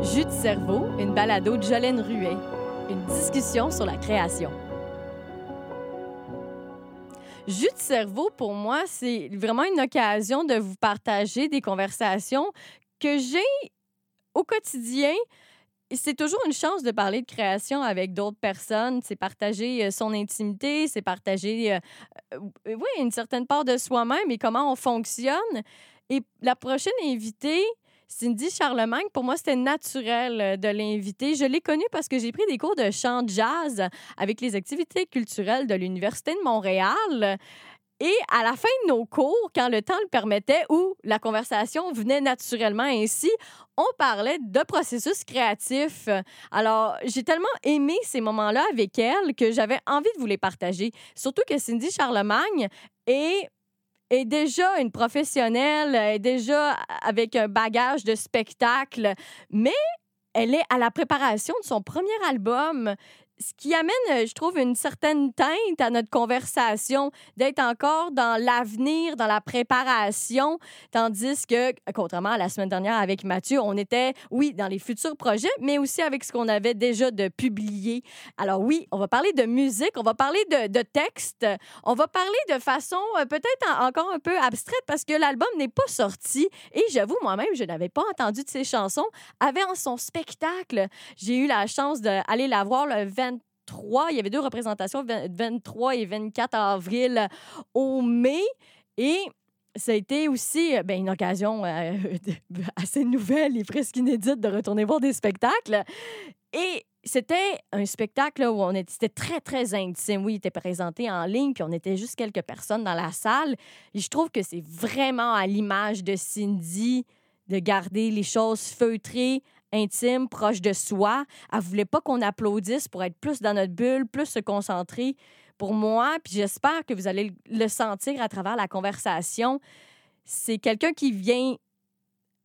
Jus de cerveau, une balado de Jolène Ruet. Une discussion sur la création. Jus de cerveau, pour moi, c'est vraiment une occasion de vous partager des conversations que j'ai au quotidien. C'est toujours une chance de parler de création avec d'autres personnes. C'est partager euh, son intimité, c'est partager euh, euh, oui, une certaine part de soi-même et comment on fonctionne. Et la prochaine invitée, Cindy Charlemagne, pour moi, c'était naturel euh, de l'inviter. Je l'ai connue parce que j'ai pris des cours de chant jazz avec les activités culturelles de l'Université de Montréal. Et à la fin de nos cours, quand le temps le permettait ou la conversation venait naturellement ainsi, on parlait de processus créatifs. Alors, j'ai tellement aimé ces moments-là avec elle que j'avais envie de vous les partager. Surtout que Cindy Charlemagne est est déjà une professionnelle, est déjà avec un bagage de spectacle, mais elle est à la préparation de son premier album ce qui amène, euh, je trouve, une certaine teinte à notre conversation, d'être encore dans l'avenir, dans la préparation, tandis que, contrairement à la semaine dernière avec Mathieu, on était, oui, dans les futurs projets, mais aussi avec ce qu'on avait déjà de publié. Alors oui, on va parler de musique, on va parler de, de texte, on va parler de façon euh, peut-être encore un peu abstraite parce que l'album n'est pas sorti et j'avoue, moi-même, je n'avais pas entendu de ces chansons avant son spectacle. J'ai eu la chance d'aller la voir le 20 il y avait deux représentations, 23 et 24 avril au mai. Et ça a été aussi euh, ben, une occasion euh, assez nouvelle et presque inédite de retourner voir des spectacles. Et c'était un spectacle où on était, très, très intime. Oui, il était présenté en ligne, puis on était juste quelques personnes dans la salle. Et je trouve que c'est vraiment à l'image de Cindy de garder les choses feutrées, intime, proche de soi. Elle voulait pas qu'on applaudisse pour être plus dans notre bulle, plus se concentrer. Pour moi, puis j'espère que vous allez le sentir à travers la conversation, c'est quelqu'un qui vient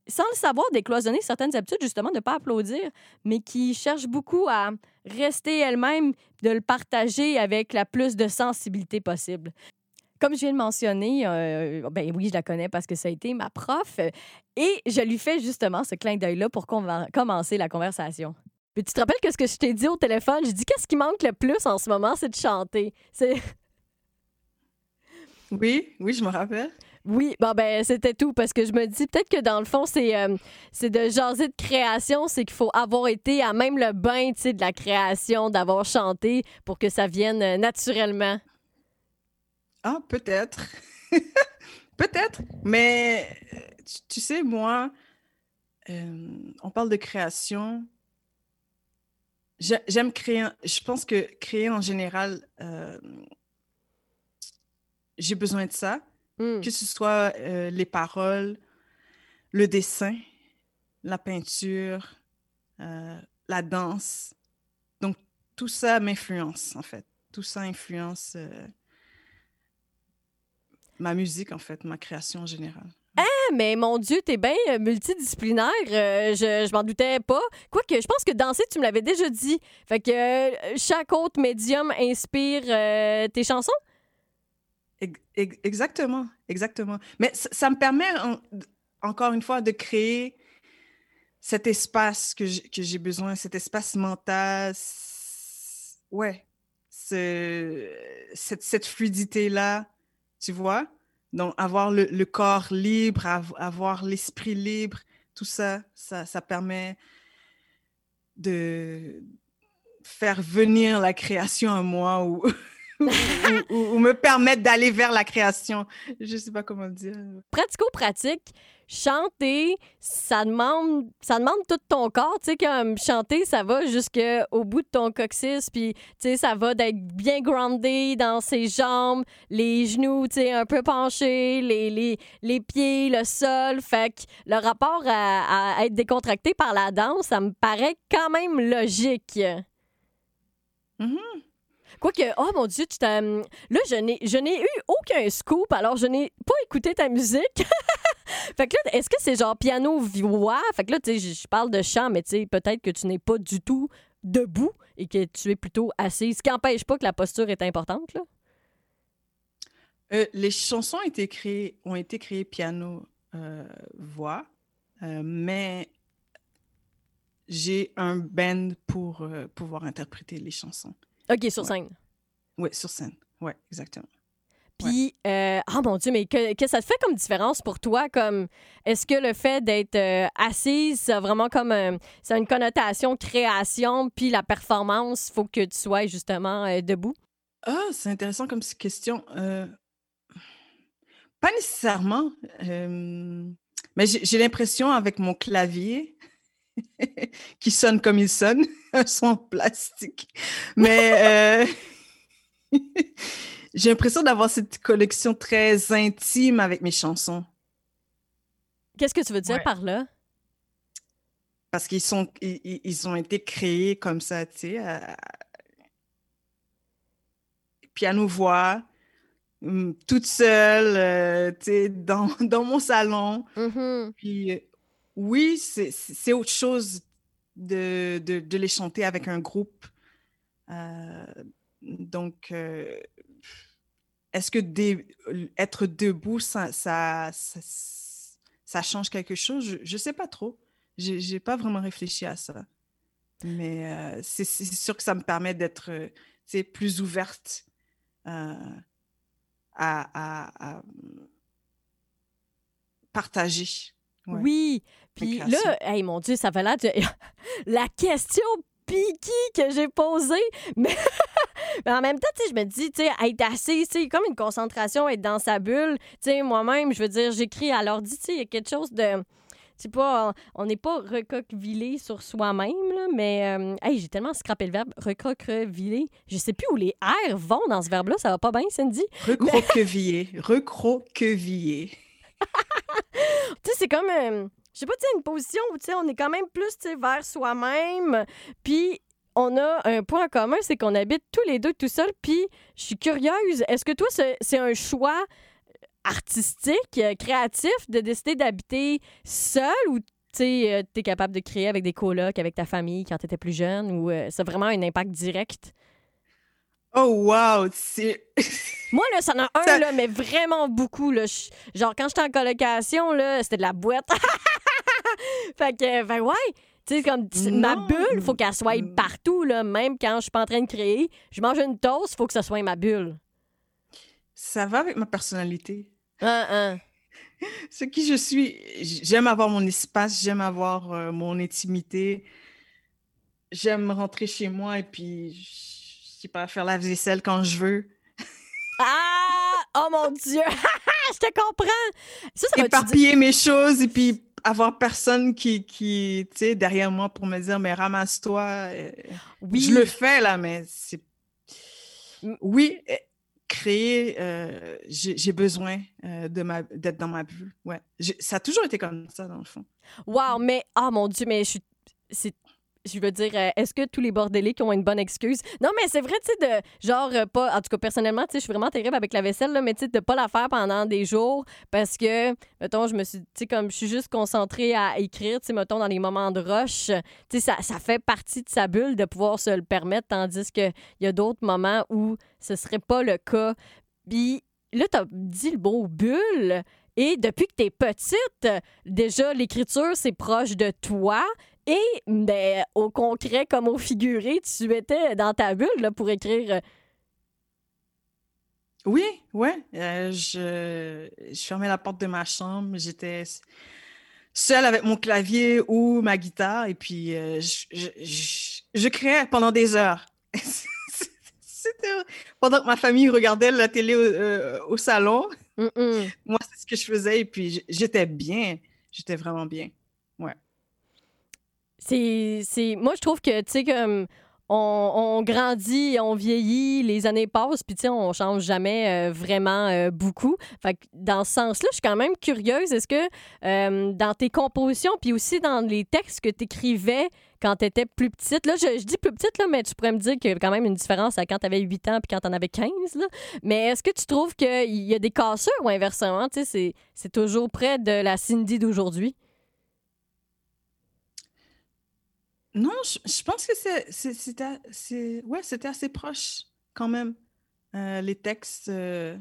sans le savoir, décloisonner certaines habitudes, justement, de ne pas applaudir, mais qui cherche beaucoup à rester elle-même, de le partager avec la plus de sensibilité possible. Comme je viens de mentionner, euh, ben oui, je la connais parce que ça a été ma prof. Et je lui fais justement ce clin d'œil-là pour commencer la conversation. tu te rappelles que ce que je t'ai dit au téléphone? Je dis qu'est-ce qui manque le plus en ce moment, c'est de chanter. C'est. Oui, oui, je me rappelle. Oui, bon ben c'était tout parce que je me dis peut-être que dans le fond c'est euh, c'est de jaser de création, c'est qu'il faut avoir été à même le bain, tu sais, de la création, d'avoir chanté pour que ça vienne euh, naturellement. Ah, peut-être. peut-être. Mais tu, sais, moi, euh, on parle de création. J'aime créer. Je pense que créer en général, euh, j'ai besoin de ça. Hmm. Que ce soit euh, les paroles, le dessin, la peinture, la danse. Donc, tout ça m'influence, en fait. Tout ça influence ma musique, en fait, ma création en général. Ah, mais mon Dieu, t'es bien euh, multidisciplinaire. Euh, je, je m'en doutais pas. Quoique, je pense que danser, tu me l'avais déjà dit. Fait que euh, chaque autre médium inspire tes chansons? Exactement, exactement. Mais ça, me permet, encore une fois, de créer cet espace que j'ai besoin, cet espace mental. Ouais, cette, cette fluidité-là tu vois? Donc, avoir le, corps libre, avoir l'esprit libre, tout ça, ça, permet de faire venir la création à moi ou, me permettre d'aller vers la création. Je sais pas comment dire. Pratico-pratique, chanter, ça demande, ça demande tout ton corps. Tu sais, comme chanter, ça va jusqu'au bout de ton coccyx, puis tu sais, ça va d'être bien groundé dans ses jambes, les genoux, tu sais, un peu penchés, les, les, les, pieds, le sol. Fait que le rapport à, être décontracté par la danse, ça me paraît quand même logique. Mm Quoique, oh mon Dieu, tu t'as. Hum, là, je n'ai, je eu aucun scoop, alors je n'ai pas écouté ta musique. fait que là, est-ce que c'est genre piano-voix? Fait que là, tu sais, je parle de chant, mais tu sais, peut-être que tu n'es pas du tout debout et que tu es plutôt assise, ce qui n'empêche pas que la posture est importante, là. Euh, les chansons ont été créées, ont été créées piano-voix, euh, mais j'ai un band pour euh, pouvoir interpréter les chansons. OK, sur scène. Oui, sur scène. Oui, exactement. Puis, euh, oh mon Dieu, mais que, que, ça te fait comme différence pour toi? Comme, est-ce que le fait d'être euh, assise, c'est vraiment comme, c'est une connotation création, puis la performance, il faut que tu sois justement debout? Ah, c'est intéressant comme question. pas nécessairement, mais j'ai l'impression avec mon clavier qui sonne comme il sonne, un son plastique. Mais euh, j'ai l'impression d'avoir cette collection très intime avec mes chansons. Qu'est-ce que tu veux dire par là? Parce qu'ils sont, ils, ont été créés comme ça, tu sais, piano-voix, hum, toute seule, euh, tu sais, dans, dans, mon salon. Mm-hmm. Puis oui, c'est autre chose de, les chanter avec un groupe. Euh, donc, euh, est-ce que être debout, ça, change quelque chose? Je ne sais pas trop. Je n'ai pas vraiment réfléchi à ça. Mais euh, c'est sûr que ça me permet d'être plus ouverte à, à, partager. Oui, puis là, hey, mon Dieu, ça va l'air de... la question piquée que j'ai posée, mais... en même temps, je me dis, tu sais, être assis, c'est comme une concentration, être dans sa bulle. Tu sais, moi-même, je veux dire, j'écris à l'ordi, tu sais, il y a quelque chose de... C'est pas, on n'est pas recoquevillé sur soi-même, mais euh, hey, j'ai tellement scrappé le verbe recroquevillé. Je sais plus où les R vont dans ce verbe-là. Ça va pas bien, Cindy? Recroquevillé. recroquevillé. tu sais, c'est comme. Euh, je sais pas, tu une position où, on est quand même plus, vers soi-même. Puis, on a un point en commun, c'est qu'on habite tous les deux tout seuls. Puis, je suis curieuse, est-ce que toi, c'est un choix artistique, euh, créatif, de décider d'habiter seul ou tu es euh, capable de créer avec des colocs, avec ta famille quand tu étais plus jeune ou c'est vraiment un impact direct? Oh, wow! Moi, là, ça en a un, là, mais vraiment beaucoup. Là. Genre, quand j'étais en colocation, là, c'était de la boîte. fait que, ben ouais. Tu sais, comme ma bulle, faut qu'elle soit partout, là, même quand je suis pas en train de créer. Je mange une toast, faut que ce soit ma bulle. Ça va avec ma personnalité. Un. Ce qui je suis, j'aime avoir mon espace, j'aime avoir euh, mon intimité. J'aime rentrer chez moi et puis pas, faire la vaisselle quand je veux. Ah! Oh mon Dieu! je te comprends! Ça, ça Éparpiller mes choses et puis avoir personne qui, qui tu sais, derrière moi pour me dire, mais ramasse-toi. Euh, oui. Je le fais, là, mais c'est... Oui, eh, créer, euh, j'ai besoin euh, de ma d'être dans ma bulle. Ouais. Ça a toujours été comme ça, dans le fond. Wow, mais, oh mon Dieu, mais je suis c'est je veux dire, euh, est-ce que tous les bordéliques ont une bonne excuse? Non, mais c'est vrai, tu sais, de genre, euh, pas, en tout cas, personnellement, tu sais, je suis vraiment terrible avec la vaisselle, là, mais tu sais, de pas la faire pendant des jours parce que, mettons, je me suis, tu sais, comme je suis juste concentrée à écrire, tu sais, mettons, dans les moments de rush, tu sais, ça, ça fait partie de sa bulle de pouvoir se le permettre, tandis qu'il y a d'autres moments où ce serait pas le cas. Puis là, t'as dit le beau bulle. Et depuis que tu es petite, déjà, l'écriture, c'est proche de toi. Et ben, au concret comme au figuré, tu étais dans ta bulle là, pour écrire. Euh, oui, ouais. Euh, je, je fermais la porte de ma chambre. J'étais seule avec mon clavier ou ma guitare et puis euh, je, je, créais pendant des heures. pendant que ma famille regardait la télé au, salon. Moi, c'est ce que je faisais et puis j'étais bien. J'étais vraiment bien. C'est, Moi, je trouve que, tu sais, comme. On, grandit, on vieillit, les années passent, puis tu sais, on change jamais euh, vraiment euh, beaucoup. Fait que dans ce sens-là, je suis quand même curieuse. Est-ce que euh, dans tes compositions, puis aussi dans les textes que tu écrivais quand tu étais plus petite, là, je, dis plus petite, là, mais tu pourrais me dire qu'il y a quand même une différence à quand tu avais 8 ans puis quand tu en avais 15. Là. Mais est-ce que tu trouves qu'il y a des cassures ou inversement, tu sais, c'est toujours près de la Cindy d'aujourd'hui? Non, je, pense que c'était ouais, assez proche quand même. Euh, les textes. Euh,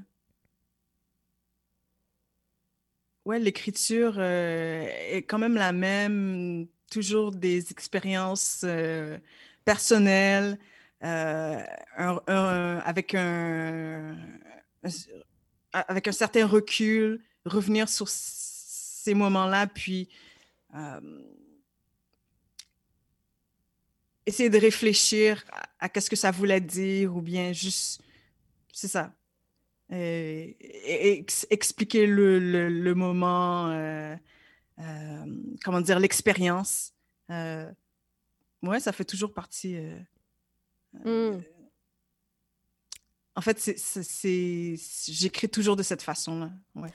ouais, l'écriture euh, est quand même la même. toujours des expériences personnelles avec un, avec un certain recul, revenir sur ces moments-là, puis essayer de réfléchir à, qu'est-ce que ça voulait dire, ou bien juste, c'est ça, et, expliquer le, le, moment, euh, euh, comment dire, l'expérience. Euh, ouais, ça fait toujours partie. Mmh. En fait, c'est, j'écris toujours de cette façon-là. Ouais.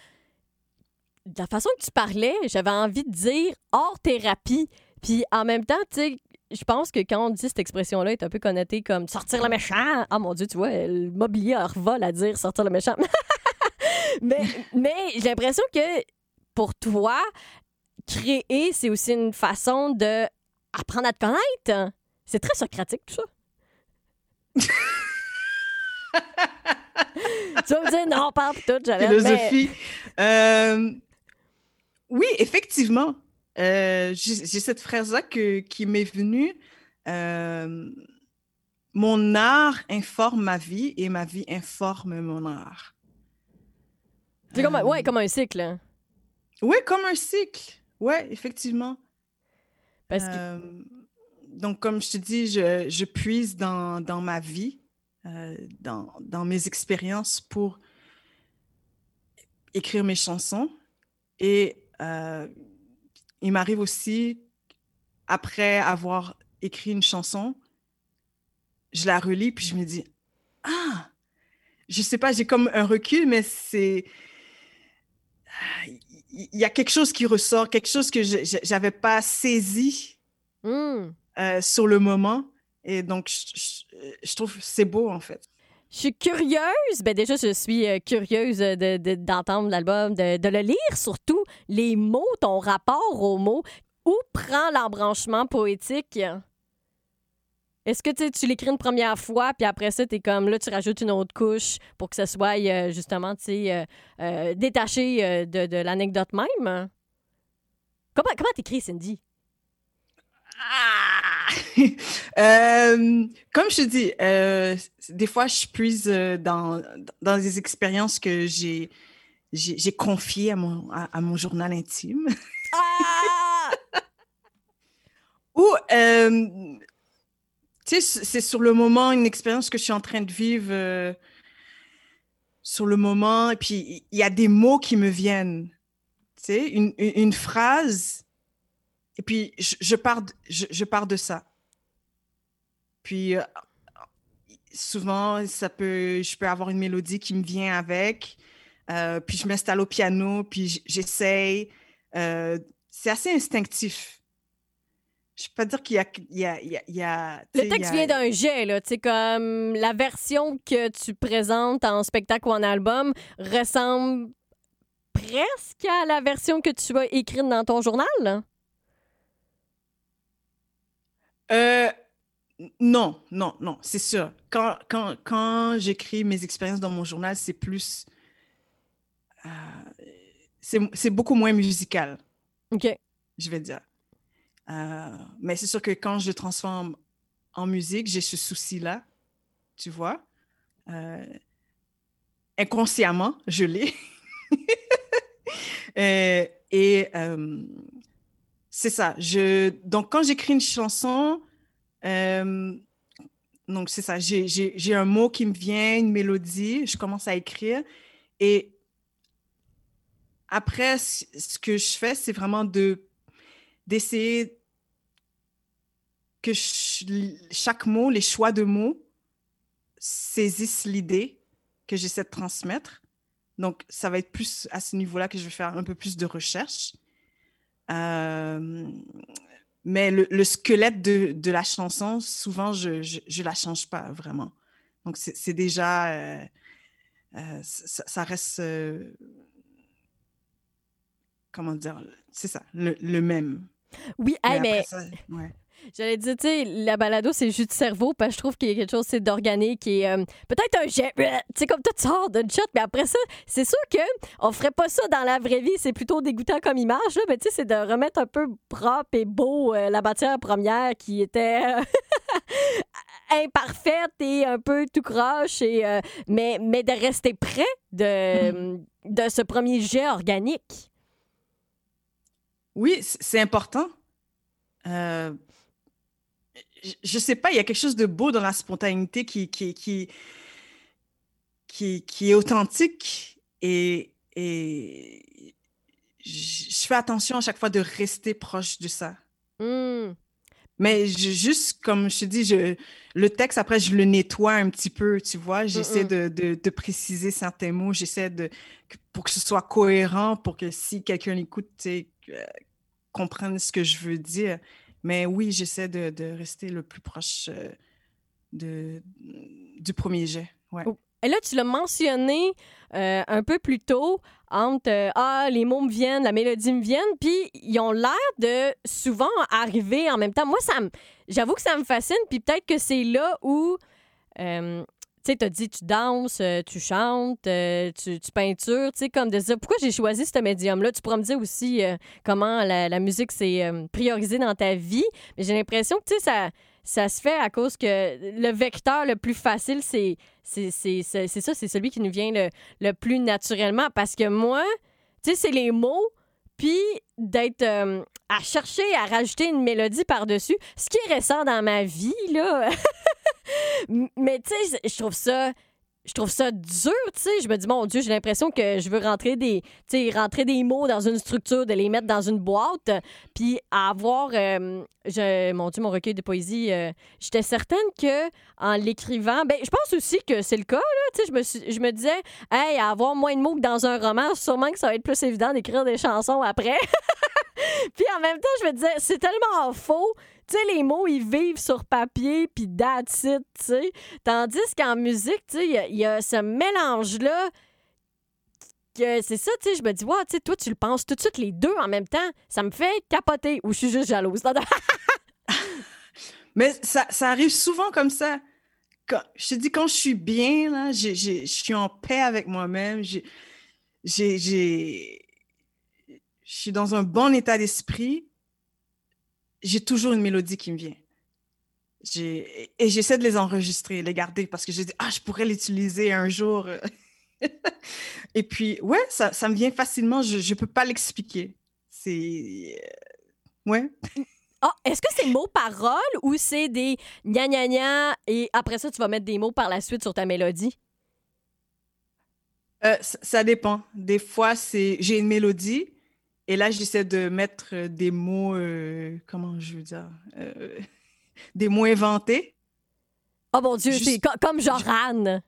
De la façon que tu parlais, j'avais envie de dire hors thérapie. Puis en même temps, tu sais, je pense que quand on dit cette expression-là, est un peu connotée comme sortir le méchant. Ah mon Dieu, tu vois, le mobilier revole à dire sortir le méchant. mais mais j'ai l'impression que pour toi, créer, c'est aussi une façon de apprendre à te connaître. C'est très socratique, tout ça. tu vas me dire non, parle tout, j'avais. Philosophie. Euh, oui, effectivement. Euh, j'ai cette phrase-là qui m'est venue. Euh, mon art informe ma vie et ma vie informe mon art. C'est comme, ouais, euh, comme un cycle. Hein. Oui, comme un cycle. Oui, effectivement. donc, comme je te dis, je, je puise dans, dans, ma vie, dans, dans, mes expériences pour écrire mes chansons. Et il m'arrive aussi, après avoir écrit une chanson, je la relis, puis je me dis, ah, je sais pas, j'ai comme un recul, mais c'est... Il y a quelque chose qui ressort, quelque chose que je n'avais pas saisi mmh. euh, sur le moment. Et donc, je, je trouve c'est beau, en fait. Je suis curieuse, ben déjà, je suis euh, curieuse d'entendre l'album, de, de, le lire, surtout les mots, ton rapport aux mots. Où prend l'embranchement poétique? Est-ce que tu l'écris une première fois, puis après ça, tu comme là, tu rajoutes une autre couche pour que ça soit euh, justement euh, détaché de, de l'anecdote même? Comment comment t'écris, Cindy? Ah! Euh, comme je te dis, euh, des fois, je puise euh, dans, dans des expériences que j'ai, j'ai, confiées à mon, à, mon journal intime. Ah! Ou, tu sais, c'est sur le moment, une expérience que je suis en train de vivre sur le moment, et puis il y a des mots qui me viennent. Tu sais, une, une phrase et puis, je, pars, de, je, pars de ça. Puis, euh, souvent, ça peut, je peux avoir une mélodie qui me vient avec. Euh, puis, je m'installe au piano, puis j'essaye. Euh, c'est assez instinctif. Je ne peux pas dire qu'il y a. Il y a, il y a le texte vient d'un jet, là. Tu sais, comme la version que tu présentes en spectacle ou en album ressemble presque à la version que tu as écrite dans ton journal. Euh, non, non, non, c'est sûr. Quand, quand, quand j'écris mes expériences dans mon journal, c'est plus. Euh, c'est beaucoup moins musical. OK. Je vais dire. Euh, mais c'est sûr que quand je transforme en musique, j'ai ce souci-là, tu vois. Euh, inconsciemment, je l'ai. et c'est ça. Je... Donc, quand j'écris une chanson, euh, donc c'est ça, j'ai un mot qui me vient, une mélodie, je commence à écrire. Et après, ce que je fais, c'est vraiment de d'essayer que chaque mot, les choix de mots, saisissent l'idée que j'essaie de transmettre. Donc, ça va être plus à ce niveau-là que je vais faire un peu plus de recherche. Euh, mais le, squelette de, de, la chanson, souvent, je ne la change pas vraiment. Donc, c'est déjà. Euh, euh, ça, reste. comment dire C'est ça, le, le, même. Oui, mais. J'allais dire, tu sais, la balado, c'est juste de cerveau, parce que je trouve qu'il y a quelque chose d'organique qui est euh, peut-être un jet, tu sais, comme tout sort d'une shot, mais après ça, c'est sûr que on ferait pas ça dans la vraie vie, c'est plutôt dégoûtant comme image, là, mais tu sais, c'est de remettre un peu propre et beau euh, la matière première qui était euh, imparfaite et un peu tout croche, et, mais, mais de rester près de, mm-hmm. de ce premier jet organique. Oui, c'est important. Euh, je sais pas, il y a quelque chose de beau dans la spontanéité qui, qui, qui, qui, est authentique et, et je fais attention à chaque fois de rester proche de ça. Mmh. Mais juste, comme je te dis, je, le texte, après, je le nettoie un petit peu, tu vois. Mmh, j'essaie mmh. de, de, de, préciser certains mots. J'essaie de... pour que ce soit cohérent, pour que si quelqu'un écoute, tu euh, comprenne ce que je veux dire. Mais oui, j'essaie de, rester le plus proche euh, de, du premier jet. Oh. Et là, tu l'as mentionné euh, un peu plus tôt, entre euh, Ah, les mots me viennent, la mélodie me viennent, puis ils ont l'air de souvent arriver en même temps. Moi, ça j'avoue que ça me fascine, puis peut-être que c'est là où tu sais, as dit tu danses, euh, tu chantes, euh, tu, tu, peintures, tu sais, comme de dire pourquoi j'ai choisi ce médium-là? Tu pourras me dire aussi euh, comment la, musique s'est priorisée dans ta vie. Mais j'ai l'impression que, tu sais, ça, ça se fait à cause que le vecteur le plus facile, c'est c'est ça, c'est celui qui nous vient le, le, plus naturellement. Parce que moi, tu sais, c'est les mots, puis d'être à chercher à rajouter une mélodie par-dessus, ce qui est récent dans ma vie, là. Mais tu sais, je trouve ça je trouve ça dur, tu sais. Je me dis, mon Dieu, j'ai l'impression que je veux rentrer des, rentrer des mots dans une structure, de les mettre dans une boîte, puis avoir, euh, je, mon Dieu, mon recueil de poésie, euh, j'étais certaine que en l'écrivant, ben, je pense aussi que c'est le cas, là, tu sais. Je me, je me disais, hey, avoir moins de mots que dans un roman, sûrement que ça va être plus évident d'écrire des chansons après. puis en même temps, je me disais, c'est tellement faux tu sais, les mots, ils vivent sur papier, puis that's it, tu sais. Tandis qu'en musique, tu sais, il y, a ce mélange-là c'est ça, tu sais, je me dis, wow, tu sais, toi, tu le penses tout de suite les deux en même temps. Ça me fait capoter ou je suis juste jalouse. Mais ça, ça, arrive souvent comme ça. Je te dis, quand je suis bien, là, je suis en paix avec moi-même, j'ai, je suis dans un bon état d'esprit, j'ai toujours une mélodie qui me vient. Et j'essaie de les enregistrer, les garder parce que je dis, ah, je pourrais l'utiliser un jour. et puis, ouais, ça, ça me vient facilement. Je ne peux pas l'expliquer. C'est. Euh, ouais. Ah, est-ce que c'est mots paroles ou c'est des gna gna gna et après ça, tu vas mettre des mots par la suite sur ta mélodie? Euh, ça, dépend. Des fois, c'est j'ai une mélodie, et là, j'essaie de mettre euh, des mots, euh, comment je veux dire, euh, des mots inventés. Oh mon Dieu, c'est comme genre Anne.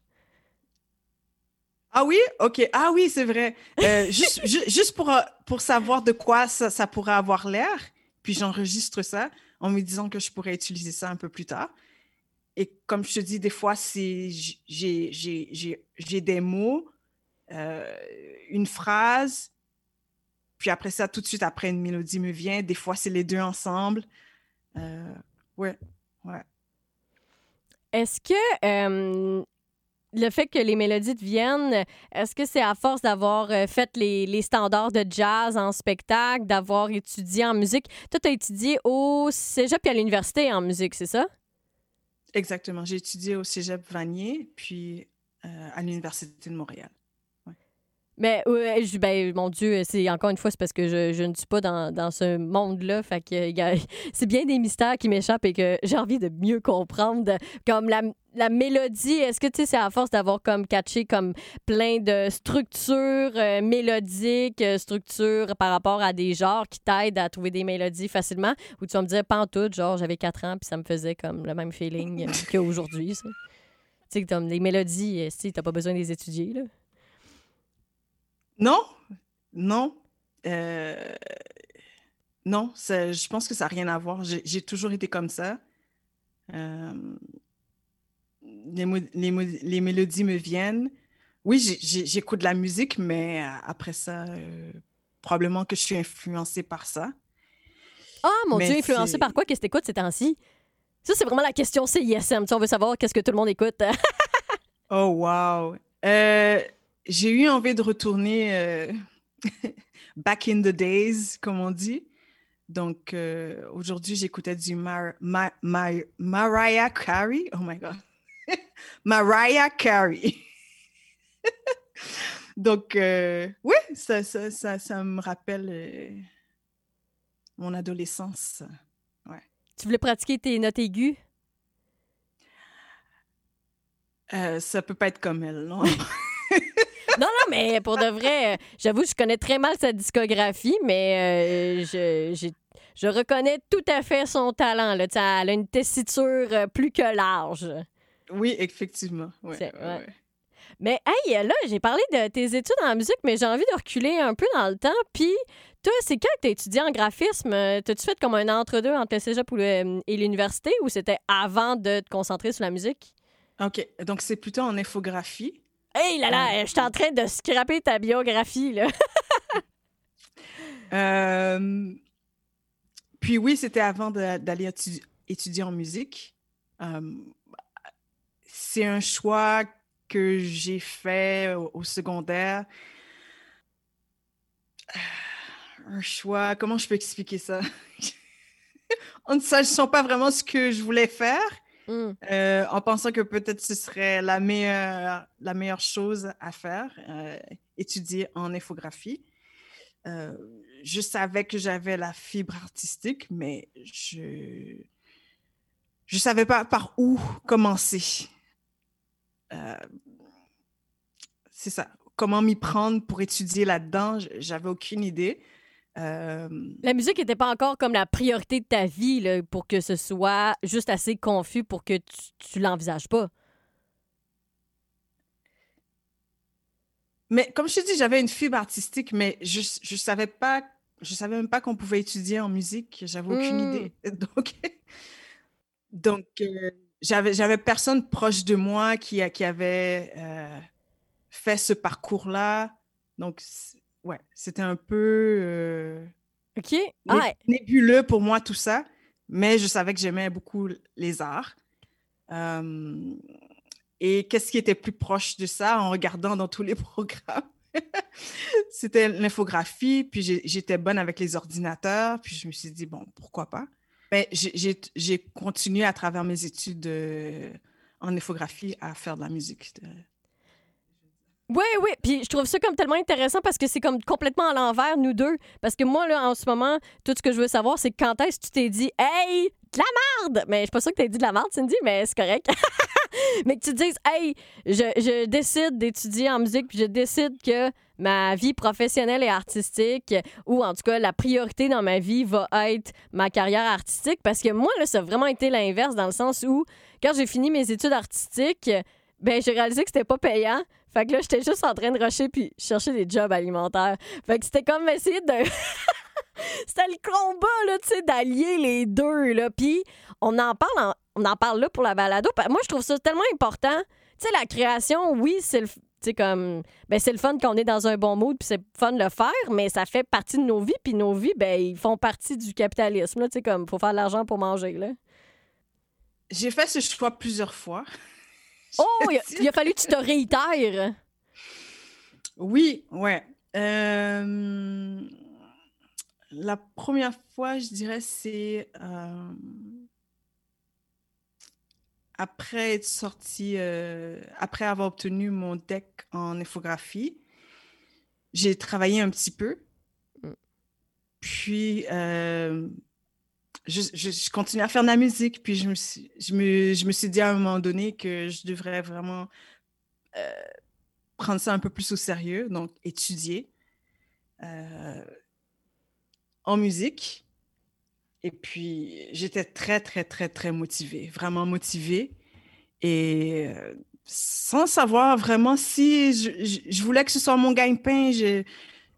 Ah oui? OK. Ah oui, c'est vrai. juste, juste pour, pour savoir de quoi ça, ça pourrait avoir l'air, puis j'enregistre ça en me disant que je pourrais utiliser ça un peu plus tard. Et comme je te dis, des fois, j'ai des mots, une phrase, puis après ça, tout de suite après, une mélodie me vient. Des fois, c'est les deux ensemble. Euh, ouais, ouais. Est-ce que le fait que les mélodies te viennent, est-ce que c'est à force d'avoir euh, fait les, les, standards de jazz en spectacle, d'avoir étudié en musique? Toi, tu as étudié au cégep et à l'université en musique, c'est ça? Exactement. J'ai étudié au cégep Vanier, puis euh, à l'Université de Montréal. Mais ben, mon Dieu, c'est encore une fois, c'est parce que je, je, ne suis pas dans, dans ce monde-là. Fait que c'est bien des mystères qui m'échappent et que j'ai envie de mieux comprendre. Comme la, la mélodie, est-ce que tu sais, c'est à force d'avoir comme catché comme plein de structures euh, mélodiques, euh, structures par rapport à des genres qui t'aident à trouver des mélodies facilement? Ou tu vas me dire, tout, genre j'avais 4 ans puis ça me faisait comme le même feeling euh, qu'aujourd'hui. Tu sais, comme les mélodies, tu n'as pas besoin de les étudier. Là. Non, non. Euh, non, je pense que ça n'a rien à voir. J'ai toujours été comme ça. Euh, les, les, mélodies me viennent. Oui, j'écoute de la musique, mais après ça, euh, probablement que je suis influencée par ça. Ah, mon Dieu, influencé par quoi Qu'est-ce que t'écoutes ces temps-ci? Ça, c'est vraiment la question CISM. Tu on veut savoir qu'est-ce que tout le monde écoute. oh, wow. Euh, j'ai eu envie de retourner euh, back in the days, comme on dit. Donc, euh, aujourd'hui, j'écoutais du Mar Mariah Carey. Oh my God. Mariah Carey. Donc, oui, ça, ça, ça, ça, me rappelle mon adolescence. Tu voulais pratiquer tes notes aiguës? Euh, ça peut pas être comme elle, non? Non, non, mais pour de vrai, euh, j'avoue, je connais très mal sa discographie, mais euh, je, je, reconnais tout à fait son talent. Là. Elle a une tessiture euh, plus que large. Oui, effectivement. Mais hey, là, j'ai parlé de tes études en musique, mais j'ai envie de reculer un peu dans le temps. Puis toi, c'est quand que tu as étudié en graphisme? T'as-tu fait comme un entre-deux entre le cégep et l'université ou c'était avant de te concentrer sur la musique? OK. Donc, c'est plutôt en infographie. Hey là là, euh, je suis en train de scraper ta biographie, là. Puis oui, c'était avant d'aller étudier en musique. c'est un choix que j'ai fait au secondaire un choix. Comment je peux expliquer ça? en ne sachant pas vraiment ce que je voulais faire, hmm. euh, en pensant que peut-être ce serait la meilleure, la meilleure chose à faire, euh, étudier en infographie. Euh, je savais que j'avais la fibre artistique, mais je je savais pas par où commencer. c'est ça. Comment m'y prendre pour étudier là-dedans, j'avais aucune idée. Euh, la musique n'était pas encore comme la priorité de ta vie là, pour que ce soit juste assez confus pour que tu, l'envisages pas. Mais comme je te dis, j'avais une fibre artistique, mais je ne savais pas, je savais même pas qu'on pouvait étudier en musique. J'avais aucune hmm. idée. Donc, donc euh, j'avais, j'avais personne proche de moi qui, qui avait euh, fait ce parcours-là. Donc, ouais, c'était un peu euh, OK. Ah, nébuleux pour moi tout ça, mais je savais que j'aimais beaucoup les arts. et qu'est-ce qui était plus proche de ça en regardant dans tous les programmes? c'était l'infographie, puis j'étais bonne avec les ordinateurs, puis je me suis dit, bon, pourquoi pas? Mais j'ai continué à travers mes études euh, en infographie à faire de la musique. Oui, oui. Puis je trouve ça comme tellement intéressant parce que c'est comme complètement à l'envers, nous deux. Parce que moi, là, en ce moment, tout ce que je veux savoir, c'est quand est-ce que tu t'es dit, hey, de la merde! Mais je suis pas sûre que tu aies dit de la merde, Cindy, mais c'est correct. mais que tu te dises, hey, je, je décide d'étudier en musique, puis je décide que ma vie professionnelle et artistique, ou en tout cas, la priorité dans ma vie va être ma carrière artistique. Parce que moi, là, ça a vraiment été l'inverse dans le sens où, quand j'ai fini mes études artistiques, ben j'ai réalisé que c'était pas payant. Fait que là, j'étais juste en train de rusher puis chercher des jobs alimentaires. Fait que c'était comme essayer de. c'était le combat, là, tu sais, d'allier les deux, là. Puis on en parle, on en parle là pour la balado. Moi, je trouve ça tellement important. Tu sais, la création, oui, c'est le. Comme, ben c'est le fun qu'on est dans un bon mood, puis c'est fun de le faire, mais ça fait partie de nos vies, puis nos vies, ben, ils font partie du capitalisme, là, tu sais, comme, faut faire de l'argent pour manger, là. J'ai fait ce choix plusieurs fois. Oh, il a, fallu que tu te réitères. Oui, ouais. Euh, la première fois, je dirais, c'est euh, après être sorti, euh, après avoir obtenu mon deck en infographie, j'ai travaillé un petit peu. Mm. Puis, je, je, continuais à faire de la musique, puis je me, suis, je, me, je me suis dit à un moment donné que je devrais vraiment euh, prendre ça un peu plus au sérieux, donc étudier euh, en musique. Et puis, j'étais très, très, très, très motivée, vraiment motivée. Et euh, sans savoir vraiment si je, voulais que ce soit mon gagne-pain,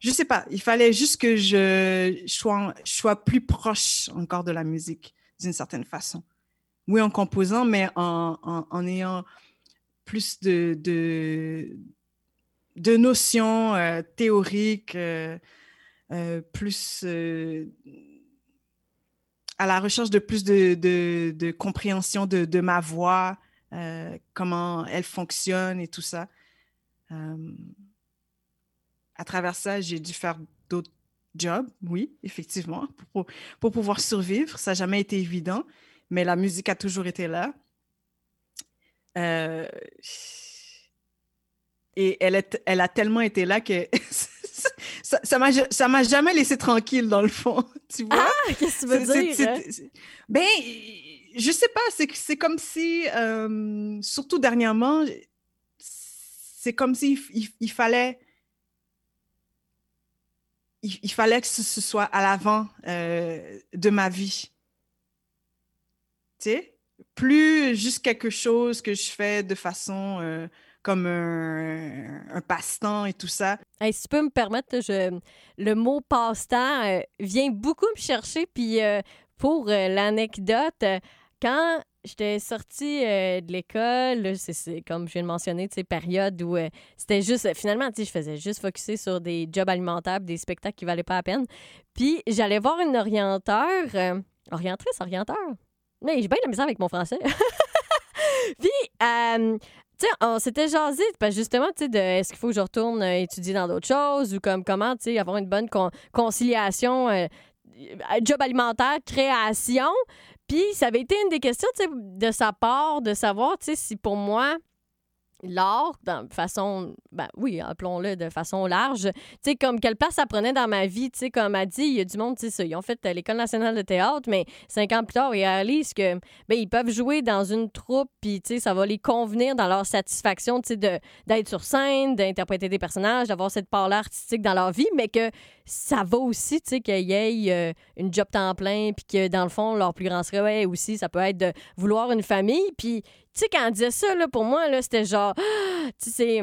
je sais pas, il fallait juste que je sois, plus proche encore de la musique d'une certaine façon. Oui, en composant, mais en, ayant plus de, notions euh, théoriques, euh, euh, plus à la recherche de plus de, compréhension de, ma voix, comment elle fonctionne et tout ça. À travers ça, j'ai dû faire d'autres jobs, oui, effectivement, pour, pour pouvoir survivre. Ça n'a jamais été évident, mais la musique a toujours été là. Euh, et elle, est, elle a tellement été là que ça, ça m'a jamais laissé tranquille, dans le fond. Tu vois? Ah, qu'est-ce que tu veux dire? Ben, je sais pas, c'est comme si, euh, surtout dernièrement, c'est comme s'il il, fallait. Il, fallait que ce, soit à l'avant euh, de ma vie. Tu sais? Plus juste quelque chose que je fais de façon. Euh, comme un, passe-temps et tout ça. si tu peux me permettre, je, le mot passe-temps euh, vient beaucoup me chercher. Puis pour l'anecdote, quand j'étais sortie de l'école, c'est comme je viens de mentionner, ces périodes où c'était juste, finalement, je faisais juste focuser sur des jobs alimentaires, des spectacles qui valaient pas la peine. Puis j'allais voir une orienteur, orientrice, orienteur. Mais j'ai bien la avec mon français. Puis, on s'était jasé, parce justement, est-ce qu'il faut que je retourne euh, étudier dans d'autres choses ou comme comment, avoir une bonne conciliation euh, job alimentaire, création. Puis ça avait été une des questions, de sa part, de savoir, si pour moi, l'art, de façon, ben oui, appelons-le de façon large, tu sais, comme quelle place ça prenait dans ma vie, tu sais, comme a dit, il y a du monde, tu sais, ils ont fait euh, l'École nationale de théâtre, mais cinq ans plus tard, ils réalisent que, ben, ils peuvent jouer dans une troupe, puis, tu sais, ça va les convenir dans leur satisfaction, tu sais, d'être sur scène, d'interpréter des personnages, d'avoir cette part-là artistique dans leur vie, mais que ça va aussi, tu sais, qu'il y euh, une job temps plein, puis que, dans le fond, leur plus grand serait, aussi, ça peut être de vouloir une famille, puis tu sais, quand elle disait ça, là, pour moi, là, c'était genre, tu sais,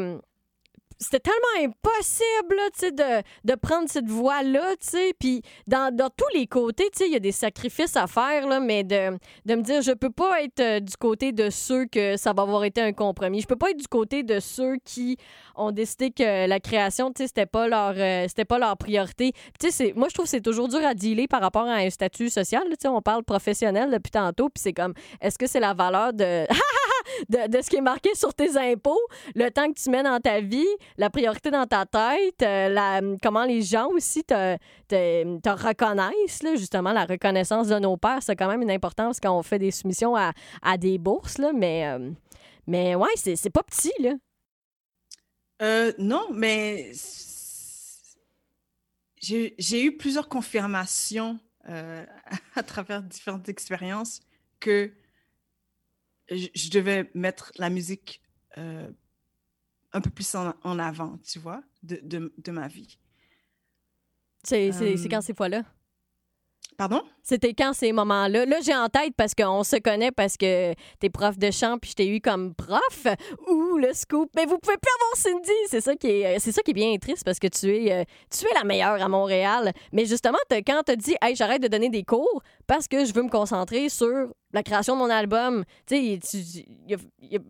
c'était tellement impossible de, de prendre cette voie-là, puis dans, dans, tous les côtés, il y a des sacrifices à faire, là, mais de, de me dire, je peux pas être euh, du côté de ceux que ça va avoir été un compromis. Je peux pas être du côté de ceux qui ont décidé que la création, c'était pas leur euh, c'était pas leur priorité. moi, je trouve que c'est toujours dur à dealer par rapport à un statut social. on parle professionnel depuis tantôt, puis c'est comme, est-ce que c'est la valeur de... de, ce qui est marqué sur tes impôts, le temps que tu mets dans ta vie, la priorité dans ta tête, euh, la, comment les gens aussi te, reconnaissent, là, justement, la reconnaissance de nos pères, c'est quand même une importance quand on fait des soumissions à, à des bourses, là, mais, euh, mais ouais, c'est pas petit, là. Euh, non, mais j'ai eu plusieurs confirmations à travers différentes expériences que je, devais mettre la musique euh, un peu plus en, avant, tu vois, de, de, de ma vie. C'est quand ces fois-là? Pardon? C'était quand ces moments-là? Là, j'ai en tête parce qu'on se connaît parce que t'es prof de chant puis je t'ai eu comme prof. Ouh, le scoop. Mais vous pouvez plus avoir Cindy. C'est ça qui est, c'est ça qui est bien triste parce que tu es, euh, la meilleure à Montréal. Mais justement, quand t'as dit, hey, j'arrête de donner des cours parce que je veux me concentrer sur la création de mon album. Tu sais,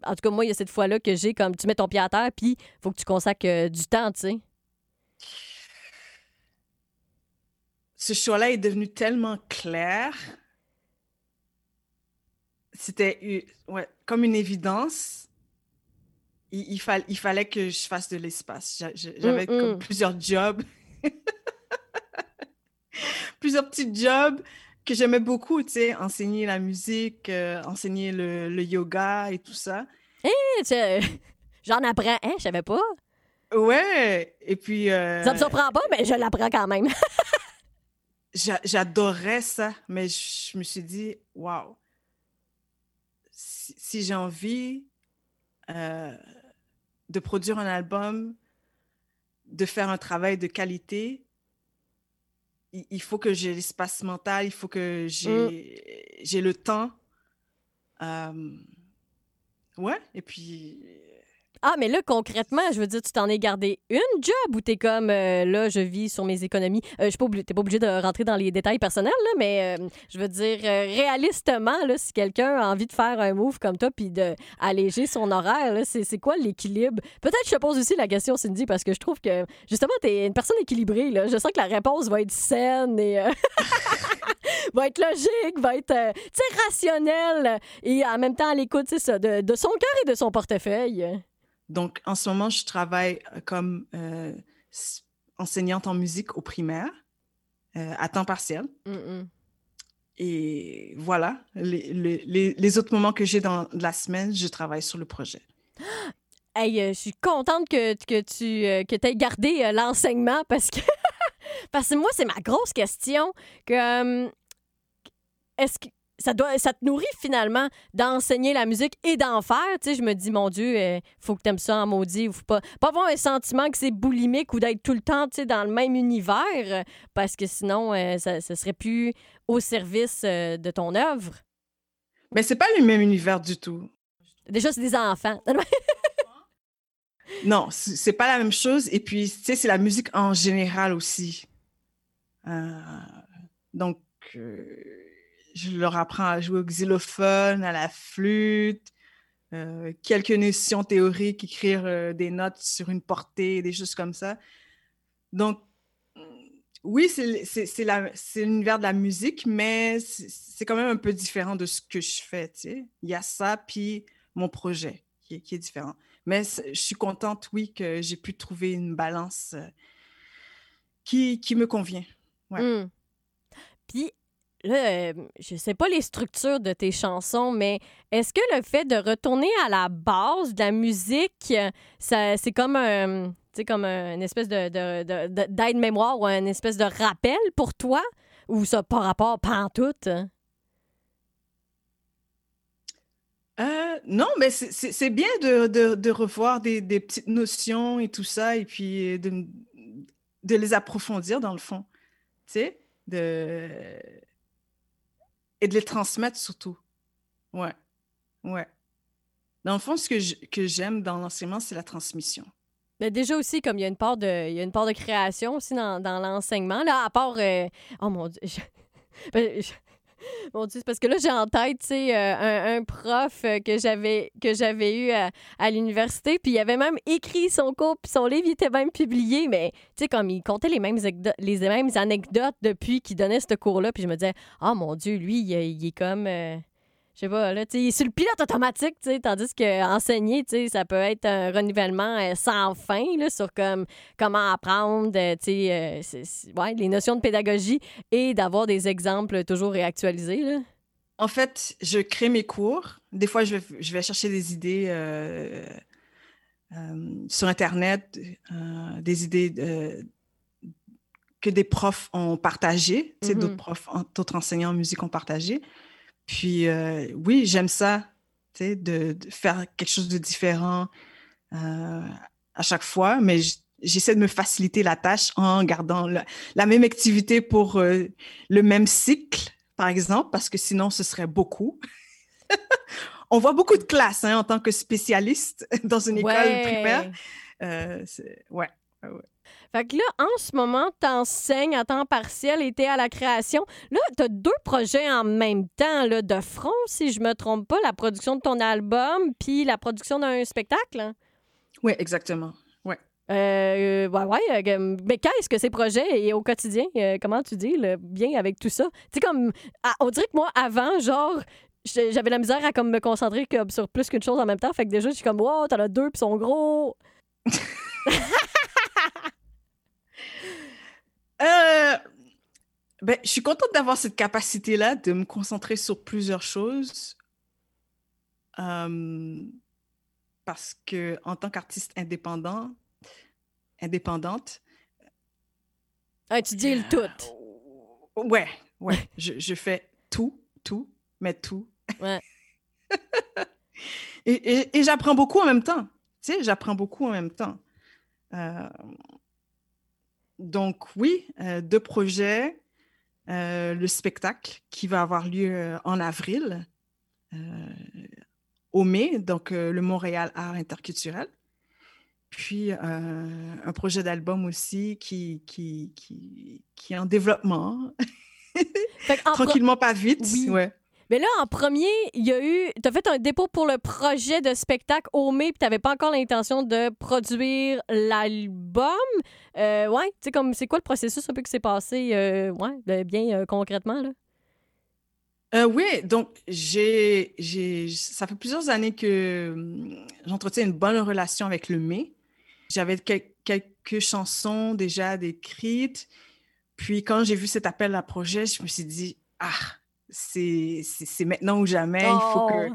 en tout cas, moi, il y a cette fois-là que j'ai comme, tu mets ton pied à terre puis faut que tu consacres euh, du temps, tu. Ce choix-là est devenu tellement clair. C'était ouais, comme une évidence. Il, il, il, fallait que je fasse de l'espace. J'avais comme plusieurs jobs. plusieurs petits jobs que j'aimais beaucoup, tu sais, enseigner la musique, euh, enseigner le, le, yoga et tout ça. Hé, j'en apprends, hein, je savais pas. Ouais, et puis... Euh... Ça me surprend pas, mais je l'apprends quand même. J'adorais ça, mais je me suis dit, waouh, si, j'ai envie euh, de produire un album, de faire un travail de qualité, il, faut que j'ai l'espace mental, il faut que j'ai mmh. le temps. Euh, ouais, et puis Ah, mais là, concrètement, je veux dire, tu t'en es gardé une job ou t'es comme, euh, là, je vis sur mes économies? Euh, je suis pas t'es pas obligé de rentrer dans les détails personnels, là, mais euh, je veux dire, réalistement, là, si quelqu'un a envie de faire un move comme toi puis d'alléger son horaire, c'est quoi l'équilibre? Peut-être que je te pose aussi la question, Cindy, parce que je trouve que, justement, t'es une personne équilibrée, là. Je sens que la réponse va être saine et... va être logique, va être, tu sais, rationnelle et en même temps à l'écoute, de, de son cœur et de son portefeuille. Donc, en ce moment, je travaille euh, comme euh, enseignante en musique au primaire, euh, à temps partiel. Et voilà, les, les, les, autres moments que j'ai dans la semaine, je travaille sur le projet. Hey, je suis contente que, que tu que aies gardé l'enseignement parce que, parce que moi, c'est ma grosse question. Que, est-ce que ça, doit, ça te nourrit finalement d'enseigner la musique et d'en faire. Tu sais, je me dis, mon Dieu, il euh, faut que tu aimes ça en maudit. Faut pas, pas avoir un sentiment que c'est boulimique ou d'être tout le temps tu sais, dans le même univers parce que sinon, euh, ça, ça serait plus au service euh, de ton œuvre. Mais c'est pas le même univers du tout. Déjà, c'est des enfants. non, c'est pas la même chose. Et puis, tu sais, c'est la musique en général aussi. donc, je leur apprends à jouer au xylophone, à la flûte, euh, quelques notions théoriques, écrire euh, des notes sur une portée, des choses comme ça. Donc, oui, c'est l'univers de la musique, mais c'est quand même un peu différent de ce que je fais. Tu sais. Il y a ça, puis mon projet qui est, différent. Mais je suis contente, oui, que j'ai pu trouver une balance euh, qui, qui me convient. Ouais. Mmh. Puis, là, euh, je sais pas les structures de tes chansons, mais est-ce que le fait de retourner à la base de la musique, ça, c'est comme un, comme une espèce de, d'aide-mémoire ou une espèce de rappel pour toi? Ou ça par rapport pantoute? Euh, non, mais c'est bien de, revoir des, petites notions et tout ça, et puis de, de les approfondir dans le fond. Tu sais, de et de les transmettre surtout. Ouais. Ouais. Dans le fond, ce que j'aime dans l'enseignement, c'est la transmission. Mais déjà aussi, comme il y a une part de, création aussi dans, dans l'enseignement. Là, à part. Euh, oh mon Dieu. Ben, Mon Dieu, parce que là, j'ai en tête, tu sais, euh, un, prof euh, que j'avais eu à, l'université, puis il avait même écrit son cours, puis son livre était même publié, mais tu sais, comme il comptait les mêmes, les mêmes anecdotes depuis qu'il donnait ce cours-là, puis je me disais, ah mon Dieu, lui, il, est comme... Euh, je sais pas, là, tu sais, sur le pilote automatique, tu sais, tandis qu'enseigner, tu sais, ça peut être un renouvellement euh, sans fin, là, sur comme, comment apprendre, euh, tu sais, euh, ouais, les notions de pédagogie et d'avoir des exemples toujours réactualisés, là. En fait, je crée mes cours. Des fois, je vais, je vais chercher des idées sur Internet, des idées que des profs ont partagées, tu sais, d'autres mm-hmm. profs, d'autres enseignants en musique ont partagées. Puis euh, oui, j'aime ça, tu sais, de, faire quelque chose de différent euh, à chaque fois, mais j'essaie de me faciliter la tâche en gardant la, même activité pour euh, le même cycle, par exemple, parce que sinon, ce serait beaucoup. On voit beaucoup de classes hein, en tant que spécialiste dans une école primaire. ouais, ouais. Fait que là, en ce moment, tu enseignes à temps partiel et tu es à la création. Là, tu as deux projets en même temps, là, de front, si je me trompe pas, la production de ton album puis la production d'un spectacle. Oui, exactement. Ouais. Euh, ouais, ouais. Euh, mais qu'est-ce que ces projets et au quotidien, euh, comment tu dis, le bien avec tout ça? Tu sais, comme, on dirait que moi, avant, genre, j'avais la misère à comme me concentrer comme sur plus qu'une chose en même temps. Fait que déjà, je suis comme, wow, t'en as deux, puis sont gros. Euh, ben, je suis contente d'avoir cette capacité-là de me concentrer sur plusieurs choses. Euh, parce que en tant qu'artiste indépendant, indépendante. Ah, tu dis le tout. Euh, ouais, ouais. je, je, fais tout, tout, mais tout. Ouais. et, et, j'apprends beaucoup en même temps. Tu sais, j'apprends beaucoup en même temps. Euh, donc oui, euh, deux projets. Euh, le spectacle qui va avoir lieu euh, en avril au mai, donc le Montréal Art Interculturel. puis un projet d'album aussi qui, qui, qui, qui, est en développement. Tranquillement, pas vite. Oui. Ouais. Mais là, en premier, il y a eu. Tu as fait un dépôt pour le projet de spectacle au mai, puis tu n'avais pas encore l'intention de produire l'album. Euh, ouais, tu sais, comme c'est quoi le processus un peu qui s'est passé, euh, ouais, bien euh, concrètement, là? Euh, oui, donc j'ai, j'ai, ça fait plusieurs années que hum, j'entretiens une bonne relation avec le mai. J'avais quelques chansons déjà décrites. Puis quand j'ai vu cet appel à projet, je me suis dit, ah, c'est maintenant ou jamais. Il faut que oh!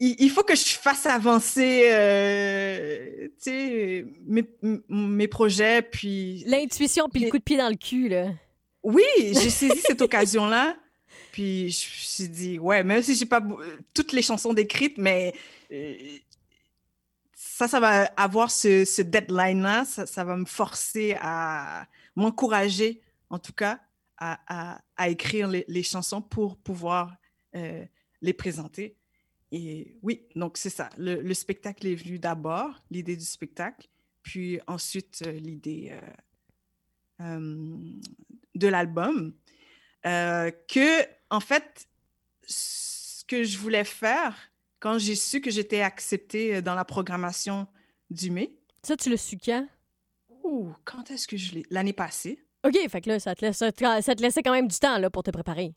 il, faut que je fasse avancer euh, mes, mes, projets. Puis... L'intuition, puis le coup de pied dans le cul. Là. Oui, j'ai saisi cette occasion-là. Puis je me suis dit, ouais, même si j'ai pas toutes les chansons décrites, mais euh, ça, ça va avoir ce, ce deadline-là. Ça, ça, va me forcer à m'encourager, en tout cas, à, écrire les, chansons pour pouvoir euh, les présenter. Et oui, donc c'est ça. Le, spectacle est venu d'abord, l'idée du spectacle, puis ensuite euh, l'idée euh, de l'album. que, en fait, ce que je voulais faire quand j'ai su que j'étais acceptée dans la programmation du mai. Ça, tu le su quand? Oh, quand est-ce que je l'ai? L'année passée. OK, fait que là, ça te, laisse, ça te laissait quand même du temps là, pour te préparer.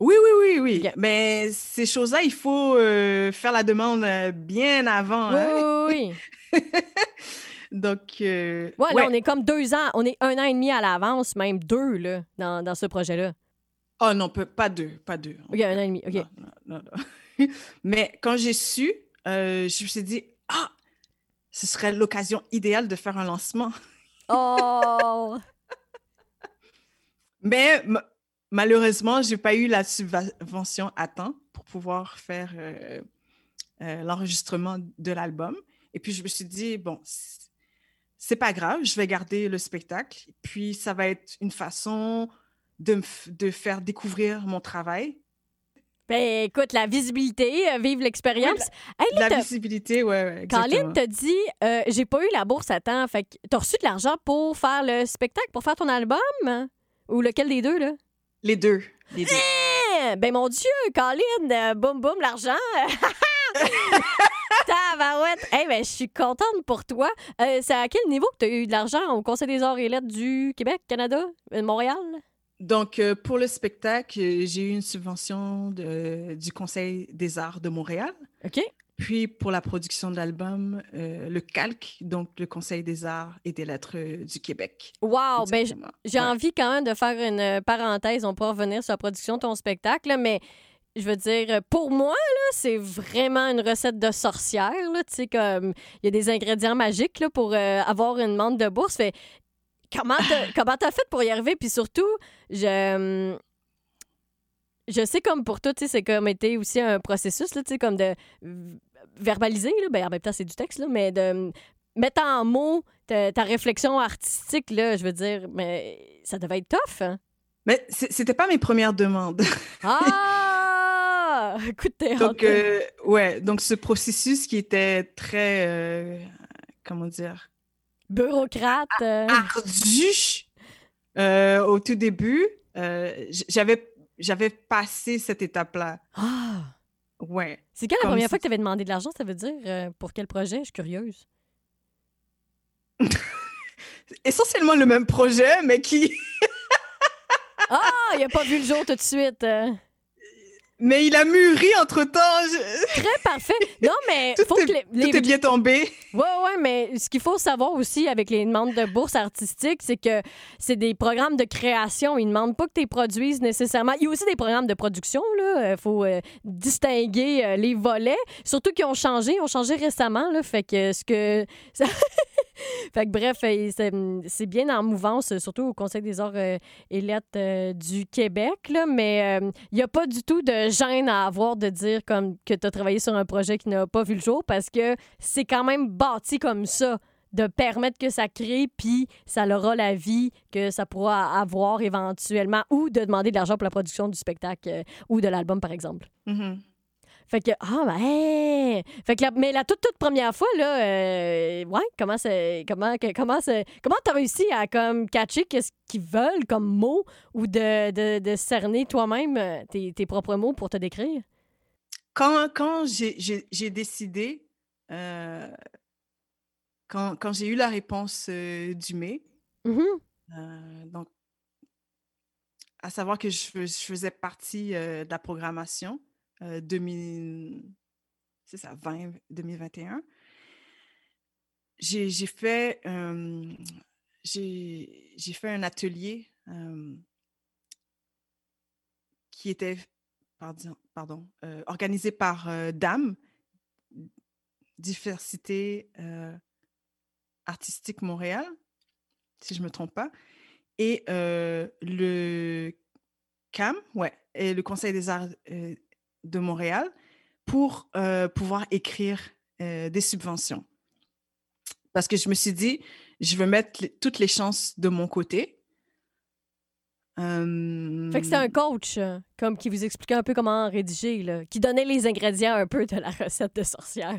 Oui, oui, oui, oui. Mais ces choses-là, il faut euh, faire la demande euh, bien avant. Oui, hein? oui, oui. Donc. Euh, ouais, là, on est comme deux ans, on est un an et demi à l'avance, même deux, là, dans, dans ce projet-là. Oh non, pas deux, pas deux. OK, un an et demi, OK. Non, non, non. Mais quand j'ai su, je me suis dit, ah, ce serait l'occasion idéale de faire un lancement. Oh! Mais malheureusement, je n'ai pas eu la subvention à temps pour pouvoir faire euh, euh, l'enregistrement de l'album. Et puis, je me suis dit, bon, c'est pas grave, je vais garder le spectacle. Puis, ça va être une façon de, de faire découvrir mon travail. Ben, écoute, la visibilité, euh, vive l'expérience. la, visibilité, oui, ouais, Caroline t'a dit, j'ai pas eu la bourse à temps. Fait que t'as reçu de l'argent pour faire le spectacle, pour faire ton album? Ou lequel des deux, là? Les deux. Les deux. Eh! Ben mon Dieu, Colin, euh, boum boum, l'argent. Tabarouette. Hey, ben, je suis contente pour toi. Euh, c'est à quel niveau que tu as eu de l'argent au Conseil des arts et lettres du Québec, Canada, euh, Montréal? Donc, pour le spectacle, j'ai eu une subvention du Conseil des arts de Montréal. OK. Puis pour la production de l'album, euh, le calque, donc le Conseil des arts et des lettres euh, du Québec. Wow! Ben, j'ai envie quand même de faire une euh, parenthèse. On pourra revenir sur la production de ton spectacle, mais je veux dire, pour moi, c'est vraiment une recette de sorcière. Tu sais, comme il y a des ingrédients magiques là, pour avoir une demande de bourse. Fait, comment t'as fait pour y arriver? Puis surtout, je hum, je sais comme pour toi, c'est comme été aussi un processus, là, comme de verbaliser, là, ben, en même temps, c'est du texte, là, mais de mettre en mots ta, réflexion artistique, là, je veux dire, mais ça devait être tough. Hein? Mais c'était pas mes premières demandes. ah! Écoute, Donc, euh, ouais, donc ce processus qui était très, euh, comment dire? Bureaucrate. Euh. Ardu au tout début. J'avais j'avais passé cette étape-là. Ah! Ouais. C'est quand la première fois que tu avais demandé de l'argent, ça veut dire euh, pour quel projet? Je suis curieuse. Essentiellement le même projet, mais qui. ah, il n'a pas vu le jour tout de suite. Euh. Mais il a mûri entre-temps. Très parfait. Non, mais tout, faut est, que les, tout est bien tombé. Oui, oui, mais ce qu'il faut savoir aussi avec les demandes de bourse artistique, c'est que c'est des programmes de création. Ils ne demandent pas que tu produises nécessairement. Il y a aussi des programmes de production. Il euh, faut euh, distinguer euh, les volets. Surtout qu'ils ont changé. Ils ont changé récemment. Là, fait que ce que... fait que bref, c'est bien en mouvance, surtout au Conseil des arts et lettres du Québec. Mais il n'y a pas du tout de gêne à avoir de dire comme que tu as travaillé sur un projet qui n'a pas vu le jour parce que c'est quand même bâti comme ça de permettre que ça crée, puis ça aura la vie que ça pourra avoir éventuellement, ou de demander de l'argent pour la production du spectacle euh, ou de l'album, par exemple. Mm-hmm. Fait que, ah, ben, Fait que mais la toute, toute première fois, là, euh, ouais, comment c'est. Comment, comment Comment t'as réussi à, comme, catcher qu'est-ce qu'ils veulent comme mots ou de, de, cerner toi-même euh, tes, tes, propres mots pour te décrire? Quand, quand j'ai décidé, euh, quand, quand j'ai eu la réponse du mai, mm-hmm. donc, à savoir que je, je faisais partie de la programmation, 2000, c'est ça, 20, 2021. J'ai fait, j'ai fait un atelier qui était pardon, pardon organisé par DAM, Diversité Artistique Montréal, si je ne me trompe pas, et le CAM, ouais, et le Conseil des arts de Montréal pour euh, pouvoir écrire euh, des subventions. Parce que je me suis dit, je veux mettre toutes les chances de mon côté. Fait que c'est un coach, euh, comme qui vous expliquait un peu comment rédiger, là, qui donnait les ingrédients un peu de la recette de sorcière.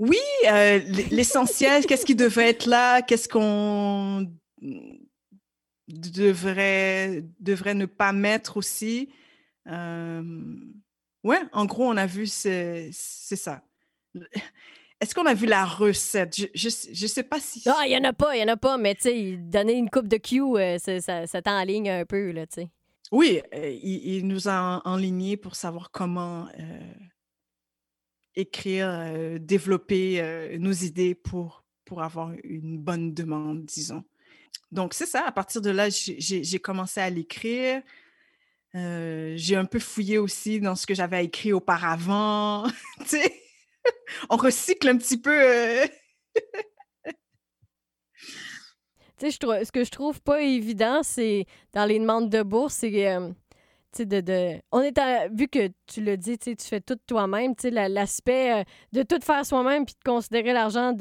Oui, l'essentiel, qu'est-ce qui devrait être là, qu'est-ce qu'on devrait, devrait ne pas mettre aussi. Ouais, en gros, on a vu, c'est ça. Est-ce qu'on a vu la recette? Je, je, sais pas si. Ah, il y en a pas, il y en a pas, mais tu sais, donner une coupe de Q, euh, ça, ça t'enligne un peu, là, tu sais. Oui, euh, il, nous a enlignés pour savoir comment euh, écrire, développer nos idées pour, pour avoir une bonne demande, disons. Donc, c'est ça. À partir de là, j'ai commencé à l'écrire. Euh, j'ai un peu fouillé aussi dans ce que j'avais écrit auparavant. on recycle un petit peu. Euh. tu sais, ce que je trouve pas évident, c'est dans les demandes de bourse, c'est. Euh, de, de, on est vu que tu le dis, tu fais tout toi-même, l'aspect de tout faire soi-même puis de considérer l'argent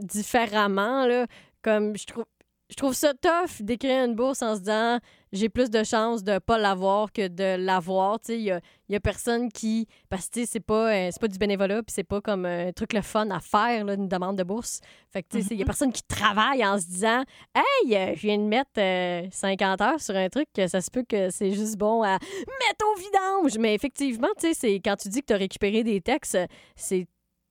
différemment, là, comme je trouve je trouve ça tough d'écrire une bourse en se disant j'ai plus de chances de pas l'avoir que de l'avoir. Il y a, y a, personne qui. Parce que c'est pas, euh, c'est pas du bénévolat, puis c'est pas comme un truc le fun à faire, là, une demande de bourse. Fait que, il y a mm-hmm. personne qui travaille en se disant Hey, euh, je viens de mettre 50 euh, heures sur un truc, que ça se peut que c'est juste bon à mettre au vidange. Mais effectivement, tu sais, quand tu dis que tu as récupéré des textes, c'est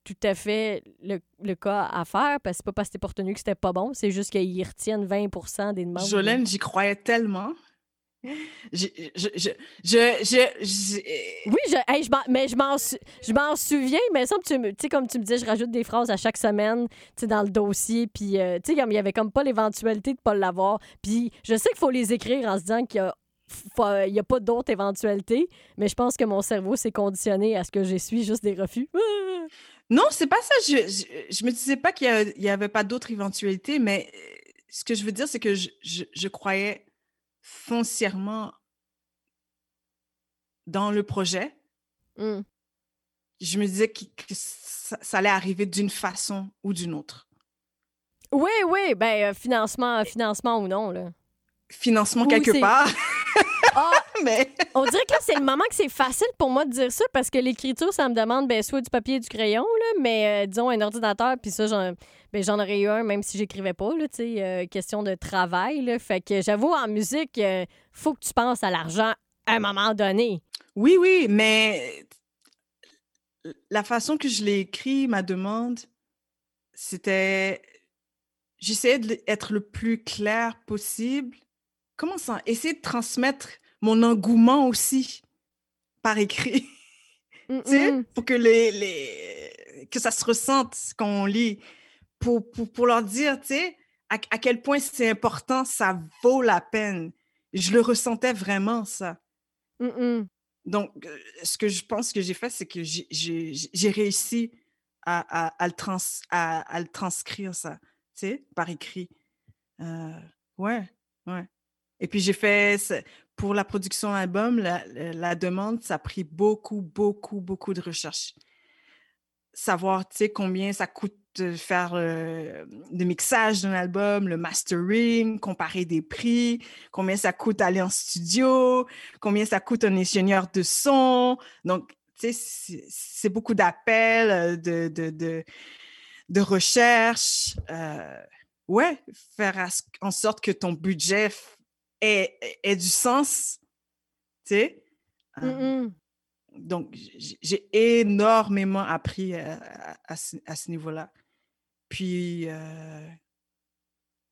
tout à fait le, cas à faire, parce que c'est pas parce que t'es pas retenu que c'était pas bon, c'est juste qu'ils retiennent 20 des demandes. Jolène, j'y croyais tellement. Je, je, je, je, Oui, je, mais je m'en souviens, mais ça, tu sais, comme tu me disais, je rajoute des phrases à chaque semaine dans le dossier, puis euh, tu sais, il y avait comme pas l'éventualité de pas l'avoir. Puis je sais qu'il faut les écrire en se disant qu'il y a il n'y a pas d'autres éventualités, mais je pense que mon cerveau s'est conditionné à ce que je suis juste des refus. Non, c'est pas ça. Je, je, me disais pas qu'il n'y avait pas d'autres éventualités, mais euh, ce que je veux dire, c'est que je, je, croyais foncièrement dans le projet. Mmh. Je me disais que, ça, allait arriver d'une façon ou d'une autre. Oui, oui, ben euh, financement, financement ou non, là. Financement quelque part. Mais... On dirait que c'est le moment que c'est facile pour moi de dire ça parce que l'écriture, ça me demande ben, soit du papier et du crayon, là, mais euh, disons un ordinateur, puis ça, j'en, ben, j'en aurais eu un même si j'écrivais pas, là, euh, question de travail. Là, fait que j'avoue, en musique, il euh, faut que tu penses à l'argent à un moment donné. Oui, oui, mais la façon que je l'ai écrit, ma demande, c'était. J'essayais d'être le plus clair possible. Comment ça? Essayer de transmettre mon engouement aussi par écrit. tu sais, pour que, les, les, que ça se ressente quand on lit. Pour, pour, pour leur dire, tu sais, à, à, quel point c'est important, ça vaut la peine. Je le ressentais vraiment, ça. Donc, euh, ce que je pense que j'ai fait, c'est que j'ai réussi à, à, à, le trans, à, le transcrire, ça, tu sais, par écrit. Euh, ouais, ouais. Et puis j'ai fait, pour la production album, la, demande, ça a pris beaucoup, beaucoup, beaucoup de recherche. Savoir, tu sais, combien ça coûte de faire euh, le mixage d'un album, le mastering, comparer des prix, combien ça coûte aller en studio, combien ça coûte un ingénieur de son. Donc, c'est beaucoup d'appels, de, de, de, de recherche. ouais, faire en sorte que ton budget ait, ait du sens, tu sais? Mmh donc, j'ai énormément appris à, ce, niveau-là. Puis,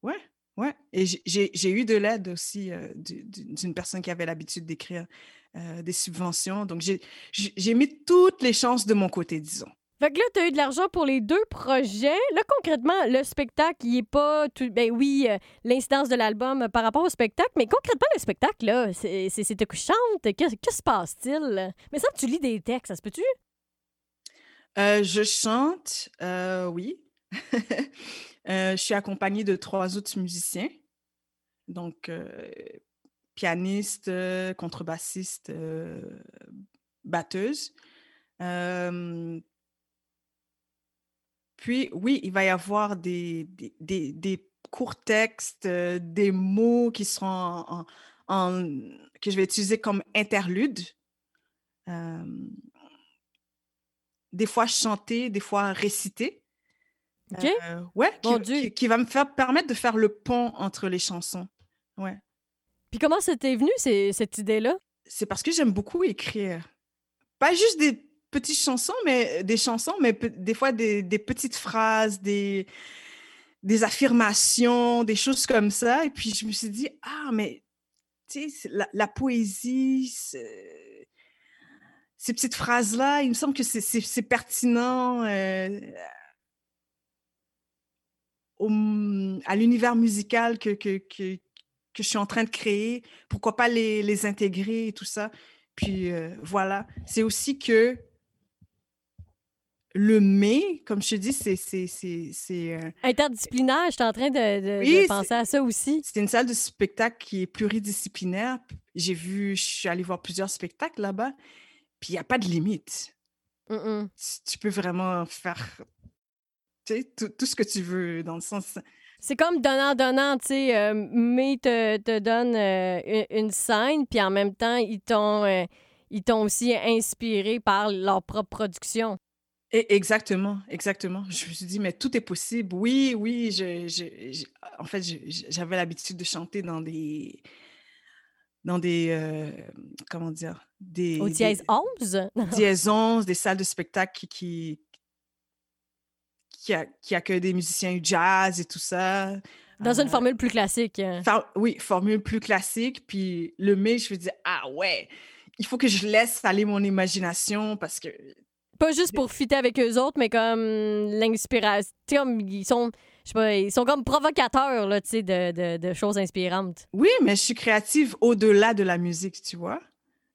ouais, ouais. Et j'ai eu de l'aide aussi d'une personne qui avait l'habitude d'écrire des subventions. Donc, j'ai mis toutes les chances de mon côté, disons. Fait que là, tu as eu de l'argent pour les deux projets. Là, concrètement, le spectacle, il est pas tout. Ben oui, euh, l'incidence de l'album par rapport au spectacle, mais concrètement, le spectacle, là, c'est que chante. Que, que se passe-t-il? Mais ça, tu lis des textes, ça se peut-tu? Euh, je chante, euh, oui. je suis accompagnée de trois autres musiciens. Donc, pianiste, contrebassiste, batteuse. Puis, oui, il va y avoir des, des, courts textes, euh, des mots qui seront en, que je vais utiliser comme interlude. des fois chanter, des fois réciter. OK. Euh, ouais, qui, va me faire permettre de faire le pont entre les chansons. Ouais. Puis comment c'était venu, cette idée-là? C'est parce que j'aime beaucoup écrire. Pas juste des petites chansons, mais des chansons, mais des fois des, petites phrases, des, affirmations, des choses comme ça. Et puis je me suis dit, ah, mais tu sais, la, poésie, ces petites phrases-là, il me semble que c'est pertinent euh, à l'univers musical que, que, que, je suis en train de créer. Pourquoi pas les, les intégrer et tout ça. Puis euh, voilà, c'est aussi que le mais, comme je te dis, c'est. Euh, Interdisciplinaire, je suis en train de, penser à ça aussi. C'est une salle de spectacle qui est pluridisciplinaire. J'ai vu, je suis allée voir plusieurs spectacles là-bas, puis il n'y a pas de limite. Tu, peux vraiment faire tout, tout, ce que tu veux, dans le sens. C'est comme donnant-donnant, tu sais, euh, mais te, te donne euh, une, scène, puis en même temps, ils t'ont. ils t'ont aussi inspiré par leur propre production exactement, exactement. Je me suis dit, mais tout est possible. Oui, oui, en fait, j'avais l'habitude de chanter dans des, dans des, euh, comment dire, des... Au dièse 11? dièse 11, des salles de spectacle qui, qui, qui, accueillent des musiciens jazz et tout ça. Dans une euh, formule plus classique. oui, formule plus classique. Puis le mai, je me dis, ah ouais, il faut que je laisse aller mon imagination parce que pas juste pour fitter avec eux autres, mais comme l'inspiration. ils sont. Je sais pas, ils sont comme provocateurs là, de, de, de choses inspirantes. Oui, mais je suis créative au-delà de la musique, tu vois.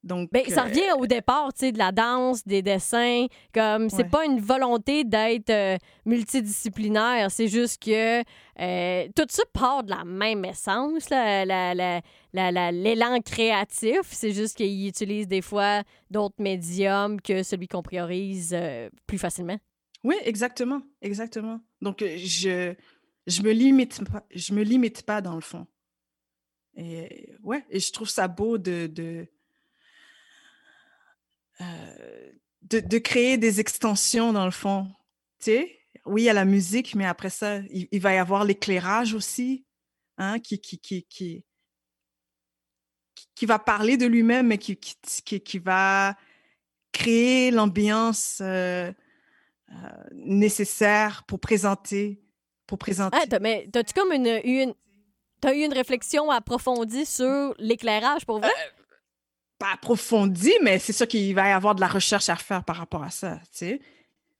Donc, ben, ça revient au départ, tu sais, de la danse, des dessins. Comme, c'est pas une volonté d'être euh, multidisciplinaire, c'est juste que euh, tout ça part de la même essence, l'élan créatif. C'est juste qu'ils utilisent des fois d'autres médiums que celui qu'on priorise euh, plus facilement. Oui, exactement, exactement. Donc, je je me limite pas, je me limite pas dans le fond. Et ouais, et je trouve ça beau de euh, de, créer des extensions dans le fond. Tu sais, oui, il y a la musique, mais après ça, il, va y avoir l'éclairage aussi, hein, qui, qui, qui, qui, qui va parler de lui-même, mais qui, qui, qui, va créer l'ambiance euh, euh, nécessaire pour présenter. Pour présenter. Ah, mais as-tu comme une, une, as eu une réflexion approfondie sur l'éclairage pour vrai? Pas approfondi, mais c'est sûr qu'il va y avoir de la recherche à faire par rapport à ça, tu sais.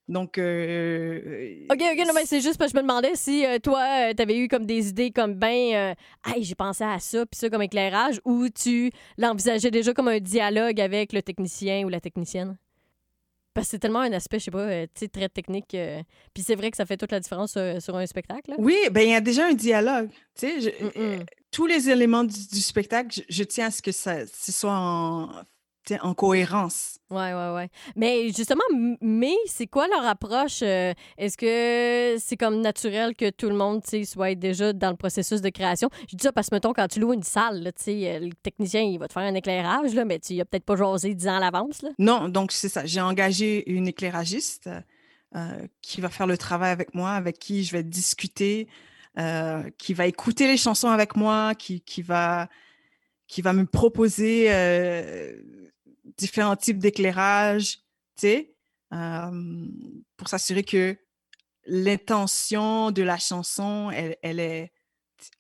Donc. Euh, OK, OK, non, mais c'est juste parce que je me demandais si euh, toi, euh, tu avais eu comme des idées comme ben, hey, j'ai pensé à ça, puis ça comme éclairage, ou tu l'envisageais déjà comme un dialogue avec le technicien ou la technicienne? Parce que c'est tellement un aspect, je sais pas, tu sais, très technique. puis c'est vrai que ça fait toute la différence sur un spectacle. Oui, ben il y a déjà un dialogue. Tu sais, tous les éléments du, spectacle, je, tiens à ce que ça ce soit en cohérence. Ouais, ouais, ouais. Mais justement, mais c'est quoi leur approche? Euh, est-ce que c'est comme naturel que tout le monde soit déjà dans le processus de création? Je dis ça parce que, mettons, quand tu loues une salle, là, euh, le technicien, il va te faire un éclairage, là, mais tu n'as peut-être pas jasé 10 ans à l'avance. Non, donc c'est ça. J'ai engagé une éclairagiste euh, qui va faire le travail avec moi, avec qui je vais discuter, qui va écouter les chansons avec moi, qui, qui va qui va me proposer différents types d'éclairage, tu sais, pour s'assurer que l'intention de la chanson, elle, est,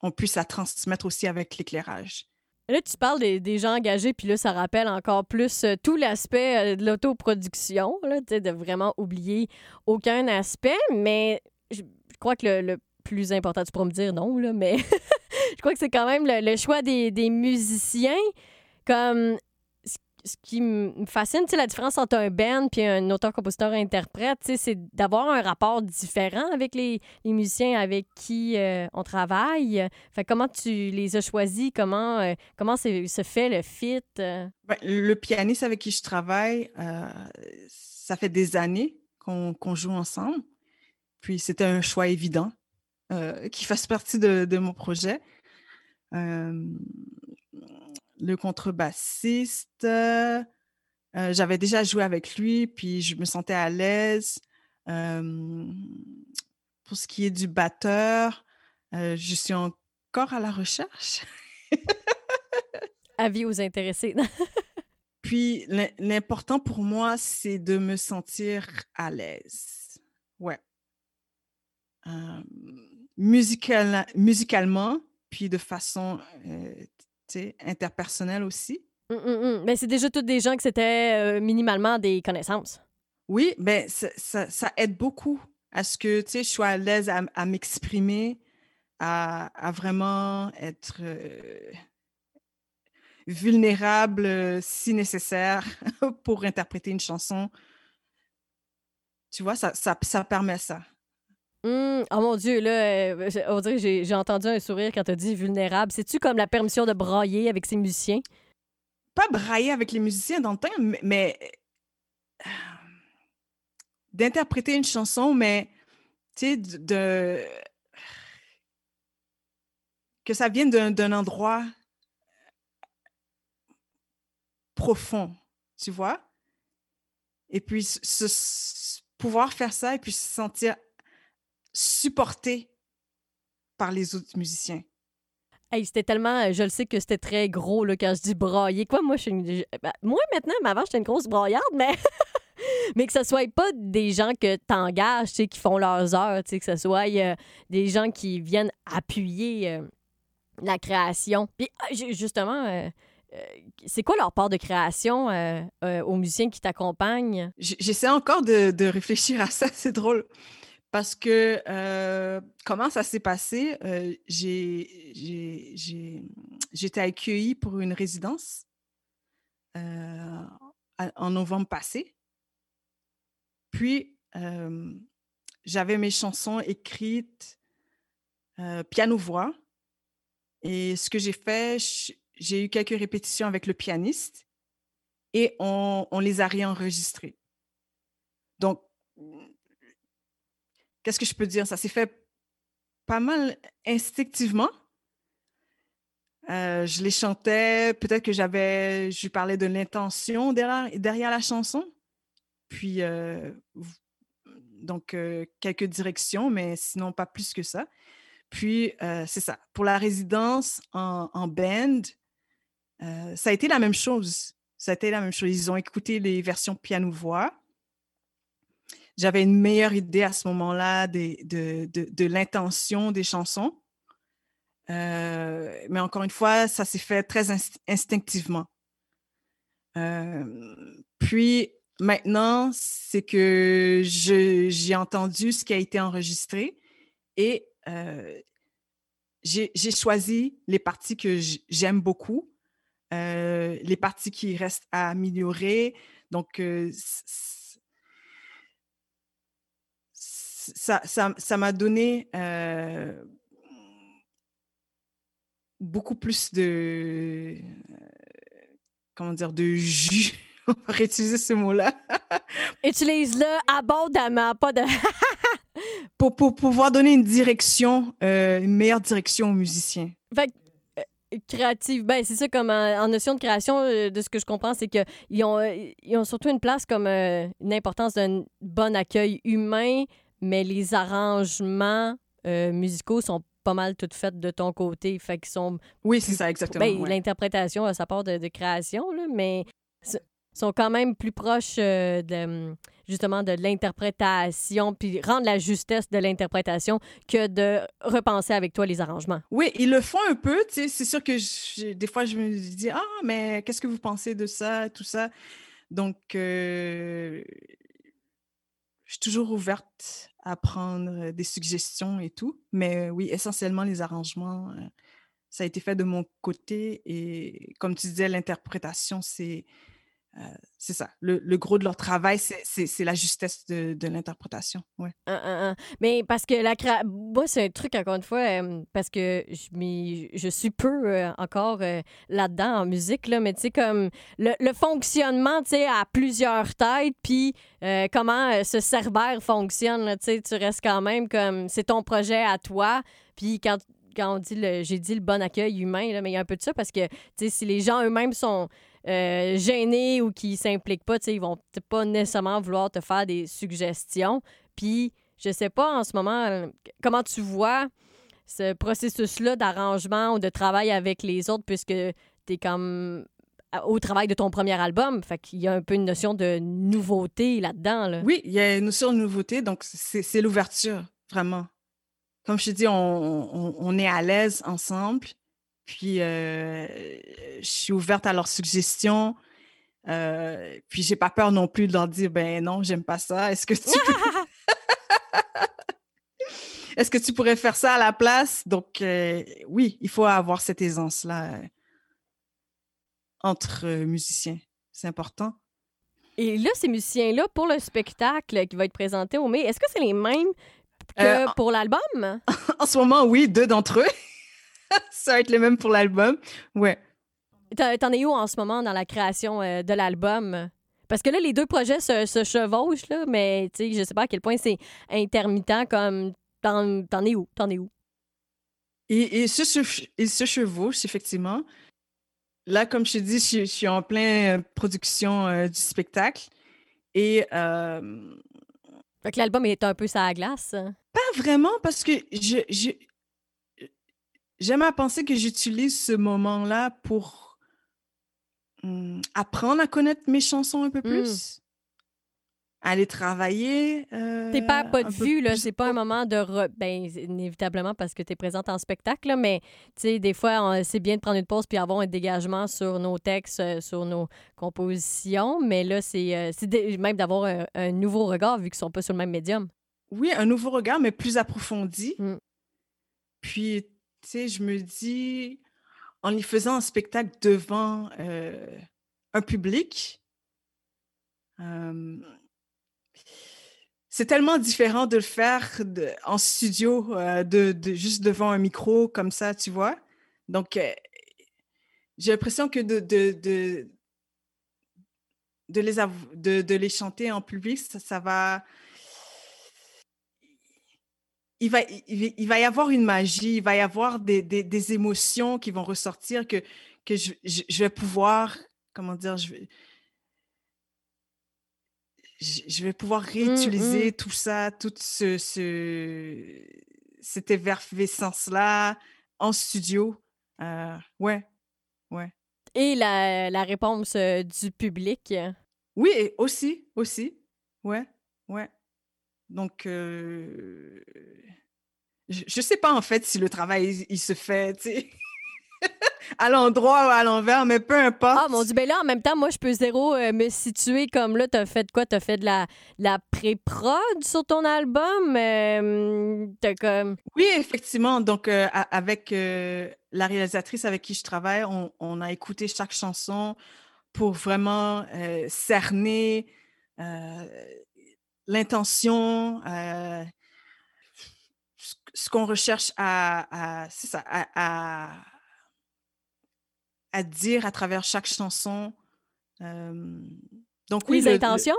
on puisse la transmettre aussi avec l'éclairage. Là, tu parles des, gens engagés, puis là, ça rappelle encore plus euh, tout l'aspect euh, de l'autoproduction, de vraiment oublier aucun aspect, mais je, crois que le, plus important, tu pourras me dire non, là, mais je crois que c'est quand même le, choix des, musiciens. Comme ce qui me fascine, la différence entre un band puis un auteur-compositeur-interprète, c'est d'avoir un rapport différent avec les, musiciens avec qui euh, on travaille. Fait, comment tu les as choisis? Comment, euh, comment se fait le fit? Euh? Ben, le pianiste avec qui je travaille, ça fait des années qu'on joue ensemble. Puis c'était un choix évident qui fasse partie de, de mon projet le contrebassiste, euh, j'avais déjà joué avec lui, puis je me sentais à l'aise. pour ce qui est du batteur, je suis encore à la recherche. Avis aux intéressés. puis l'important pour moi, c'est de me sentir à l'aise. Ouais. Musicalement, puis de façon interpersonnel aussi. Mais hum, hum, hum. ben, c'est déjà toutes des gens que c'était euh, minimalement des connaissances. Oui, ben ça, aide beaucoup à ce que je sois à l'aise à, m'exprimer, à, vraiment être euh, vulnérable euh, si nécessaire pour interpréter une chanson. Tu vois, ça, ça, ça permet ça. Mmh. Oh mon Dieu, là, euh, j'ai entendu un sourire quand tu as dit vulnérable. C'est-tu comme la permission de brailler avec ses musiciens? Pas brailler avec les musiciens dans le temps, mais, euh, d'interpréter une chanson, mais tu sais, de, que ça vienne d'un endroit profond, tu vois? Et puis, pouvoir faire ça et puis se sentir supporté par les autres musiciens. Hey, c'était tellement, euh, je le sais que c'était très gros là, quand je dis brailler. Quoi, moi, je suis une... Ben, moi maintenant, mais avant, j'étais une grosse braillarde, mais mais que ce soit pas des gens que tu engages, qui font leurs heures, que ce soit euh, des gens qui viennent appuyer euh, la création. Puis ah, justement, c'est quoi leur part de création aux musiciens qui t'accompagnent? J'essaie encore de, de, réfléchir à ça, c'est drôle. Parce que comment ça s'est passé? j'ai, été accueillie pour une résidence en novembre passé. Puis, j'avais mes chansons écrites piano-voix. Et ce que j'ai fait, j'ai eu quelques répétitions avec le pianiste et on, on les a réenregistrées. Donc, qu'est-ce que je peux dire? Ça s'est fait pas mal instinctivement. Euh, je les chantais, peut-être que j'avais, je parlais de l'intention derrière, la chanson. Puis, euh, donc, euh, quelques directions, mais sinon pas plus que ça. Puis, c'est ça. Pour la résidence en, en band, ça a été la même chose. Ça a été la même chose. Ils ont écouté les versions piano-voix j'avais une meilleure idée à ce moment-là de, de, de, l'intention des chansons. Euh, mais encore une fois, ça s'est fait très instinctivement. Euh, puis maintenant, c'est que j'ai entendu ce qui a été enregistré et euh, j'ai choisi les parties que j'aime beaucoup, les parties qui restent à améliorer. Donc, ça m'a donné euh, beaucoup plus de comment dire, de jus. On va réutiliser ce mot-là. Utilise-le abondamment, pas de. pour, pour, pouvoir donner une direction, euh, une meilleure direction aux musiciens. Fait euh, créative, ben c'est ça comme en, notion de création, euh, de ce que je comprends, c'est qu'ils ont, ils ont surtout une place comme une importance d'un bon accueil humain, mais les arrangements musicaux sont pas mal toutes faites de ton côté. Fait qu'ils sont. Oui, c'est ça, exactement. Ben, L'interprétation a sa part de, de création, là, mais sont quand même plus proches euh, de, justement de l'interprétation, puis rendre la justesse de l'interprétation que de repenser avec toi les arrangements. Oui, ils le font un peu. C'est sûr que des fois, je me dis, ah, mais qu'est-ce que vous pensez de ça, tout ça? Donc, euh, je suis toujours ouverte à prendre des suggestions et tout. Mais oui, essentiellement, les arrangements, ça a été fait de mon côté. Et comme tu disais, l'interprétation, c'est euh, c'est ça. Le, gros de leur travail, c'est la justesse de, l'interprétation. Ouais. Mais parce que la moi, c'est un truc, encore une fois, parce que je, suis peu euh, encore euh, là-dedans en musique, là, mais tu sais, comme le, fonctionnement, tu sais, à plusieurs têtes, puis comment ce cerbère fonctionne, tu sais, tu restes quand même comme, c'est ton projet à toi, puis quand quand on dit j'ai dit le bon accueil humain là, mais il y a un peu de ça parce que si les gens eux-mêmes sont euh, gênés ou qui s'impliquent pas, ils vont pas nécessairement vouloir te faire des suggestions. Puis, je sais pas en ce moment comment tu vois ce processus-là d'arrangement ou de travail avec les autres, puisque tu es comme au travail de ton premier album? Fait qu'il y a un peu une notion de nouveauté là-dedans. Oui, il y a une notion de nouveauté, donc c'est l'ouverture, vraiment. Comme je te dis, on est à l'aise ensemble. Puis, euh, je suis ouverte à leurs suggestions. Euh, puis, j'ai pas peur non plus de leur dire, ben non, j'aime pas ça. Est-ce que tu Est-ce que tu pourrais faire ça à la place? Donc, euh, oui, il faut avoir cette aisance-là euh, entre musiciens. C'est important. Et là, ces musiciens-là, pour le spectacle qui va être présenté au mai, est-ce que c'est les mêmes que pour l'album? en ce moment, oui, deux d'entre eux. ça va être le même pour l'album. Ouais. T'en es où en ce moment dans la création euh, de l'album? Parce que là, les deux projets se, chevauchent, là, mais je sais pas à quel point c'est intermittent comme t'en es où? T'en es où? Et, se, se chevauchent, effectivement. Là, comme je te dis, je, suis en pleine production euh, du spectacle. Et. Euh... Fait que l'album est un peu sa glace. Pas vraiment, parce que je, J'aime à penser que j'utilise ce moment-là pour mmh, apprendre à connaître mes chansons un peu mmh. plus. Aller travailler. Euh, t'es pas pas de vue, là. C'est pas un moment de. Ben, inévitablement parce que tu es présente en spectacle, mais tu sais, des fois, c'est bien de prendre une pause puis avoir un dégagement sur nos textes, euh, sur nos compositions. Mais là, c'est euh, même d'avoir un, nouveau regard vu qu'ils sont pas sur le même médium. Oui, un nouveau regard, mais plus approfondi. Mmh. Puis, tu sais, je me dis, en y faisant un spectacle devant euh, un public, c'est tellement différent de le faire en studio, euh, de, juste devant un micro comme ça, tu vois? Donc, euh, j'ai l'impression que de, les chanter en public, ça va il va, il, va y avoir une magie, il va y avoir des, des, émotions qui vont ressortir que, que je, je, vais pouvoir, comment dire, je vais, je vais pouvoir mmh, réutiliser mmh. tout ça, toute ce, ce, cette effervescence-là en studio. Euh, ouais, ouais. Et la, la réponse euh, du public? Oui, aussi, aussi. Ouais, ouais. Donc, euh, je, ne sais pas en fait si le travail il, se fait, tu sais. à l'endroit ou à l'envers, mais peu importe. Ah mon dieu, ben là, en même temps, moi, je peux zéro euh, me situer comme là, t'as fait quoi? T'as fait de la, la pré-prod sur ton album? Euh, comme... Oui, effectivement. Donc, avec la réalisatrice avec qui je travaille, on, on, a écouté chaque chanson pour vraiment cerner l'intention, euh, ce qu'on recherche à, ça, à, à, dire à travers chaque chanson, donc, oui, les intentions?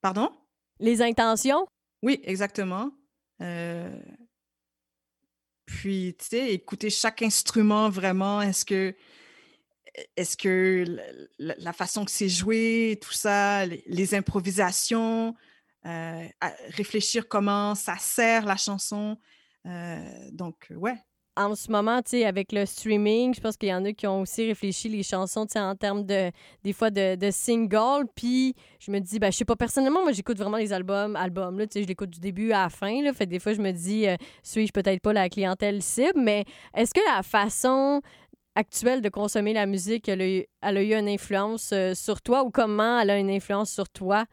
Pardon? Les intentions? Oui, exactement. Puis, tu sais, écouter chaque instrument vraiment. Est-ce que, est-ce que la, façon que c'est joué, tout ça, les, improvisations, réfléchir comment ça sert la chanson. donc, ouais, en ce moment, tu sais, avec le streaming, je pense qu'il y en a qui ont aussi réfléchi les chansons, tu sais, en termes de, des fois, de, de single. Puis je me dis, ben, je sais pas, personnellement, moi, j'écoute vraiment les albums, albums, là, tu sais, je l'écoute du début à la fin, là. Fait des fois, je me dis, euh, suis-je peut-être pas la clientèle cible, mais est-ce que la façon actuelle de consommer la musique, elle a eu, elle a eu une influence euh, sur toi ou comment elle a une influence sur toi?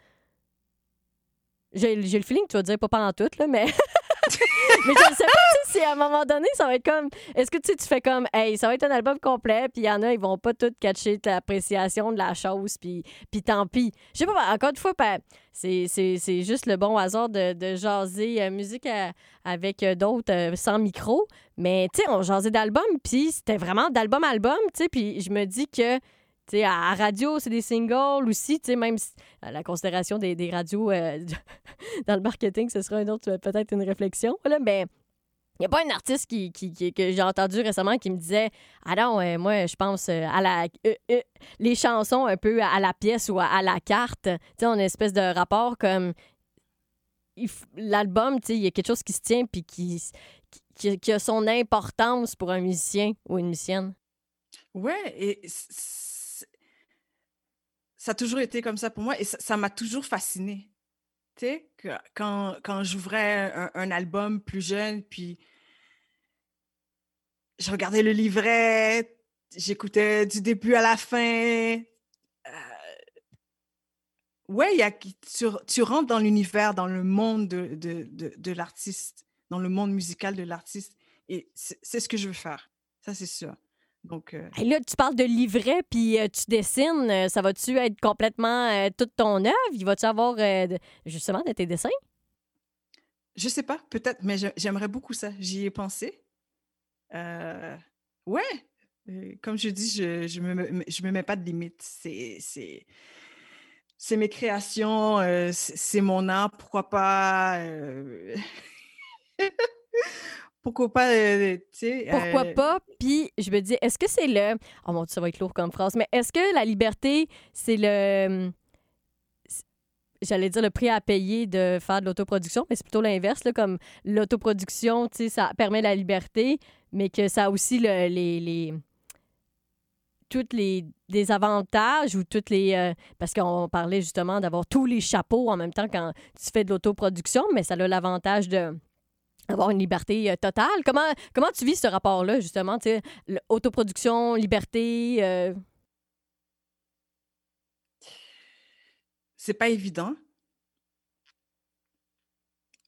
J'ai le feeling que tu vas dire pas pendant tout, là, mais. mais je ne sais pas si à un moment donné, ça va être comme. Est-ce que tu, tu fais comme, hey, ça va être un album complet, puis il y en a, ils vont pas tout catcher l'appréciation de la chose, puis, puis tant pis. Je sais pas, encore une fois, ben, c'est juste le bon hasard de, de jaser euh, musique euh, avec euh, d'autres sans micro. Mais, tu sais, on jasait d'albums, puis c'était vraiment d'album-album, tu sais, puis je me dis que T'sais, à radio, c'est des singles aussi, même la considération des, des radios euh, dans le marketing, ce sera une autre, peut-être une réflexion. Là, mais il n'y a pas un artiste qui, qui, que j'ai entendu récemment qui me disait Ah non, euh, moi, je pense euh, à la, les chansons un peu à la pièce ou à, la carte. Tu on a une espèce de rapport comme l'album, il y a quelque chose qui se tient puis qui, qui, qui, a son importance pour un musicien ou une musicienne. Ouais, et ça a toujours été comme ça pour moi et ça m'a toujours fasciné. Tu sais, quand, quand j'ouvrais un, album plus jeune, puis je regardais le livret, j'écoutais du début à la fin. Euh, ouais, y a, tu, tu rentres dans l'univers, dans le monde de, de, de, de l'artiste, dans le monde musical de l'artiste. Et c'est ce que je veux faire. Ça, c'est sûr. Donc, euh là, tu parles de livret, puis euh, tu dessines. Euh, ça va-tu être complètement toute ton œuvre? Il va-tu avoir justement de tes dessins? Je sais pas, peut-être, mais j'aimerais beaucoup ça. J'y ai pensé. ouais, comme je dis, je, je, me, je me mets pas de limites. C'est, c'est, c'est mes créations, c'est mon art. Pourquoi pas pourquoi pas, euh, tu sais. Pourquoi euh, pas? Puis je me dis, est-ce que c'est le. Oh mon Dieu, ça va être lourd comme phrase, mais est-ce que la liberté, c'est le. J'allais dire le prix à payer de faire de l'autoproduction, mais c'est plutôt l'inverse, comme l'autoproduction, tu sais, ça permet la liberté, mais que ça a aussi le, les, les toutes les désavantages ou toutes les euh, parce qu'on parlait justement d'avoir tous les chapeaux en même temps quand tu fais de l'autoproduction mais ça a l'avantage de avoir une liberté euh, totale. Comment, comment tu vis ce rapport-là, justement, tu sais, autoproduction, liberté? Euh? C'est pas évident.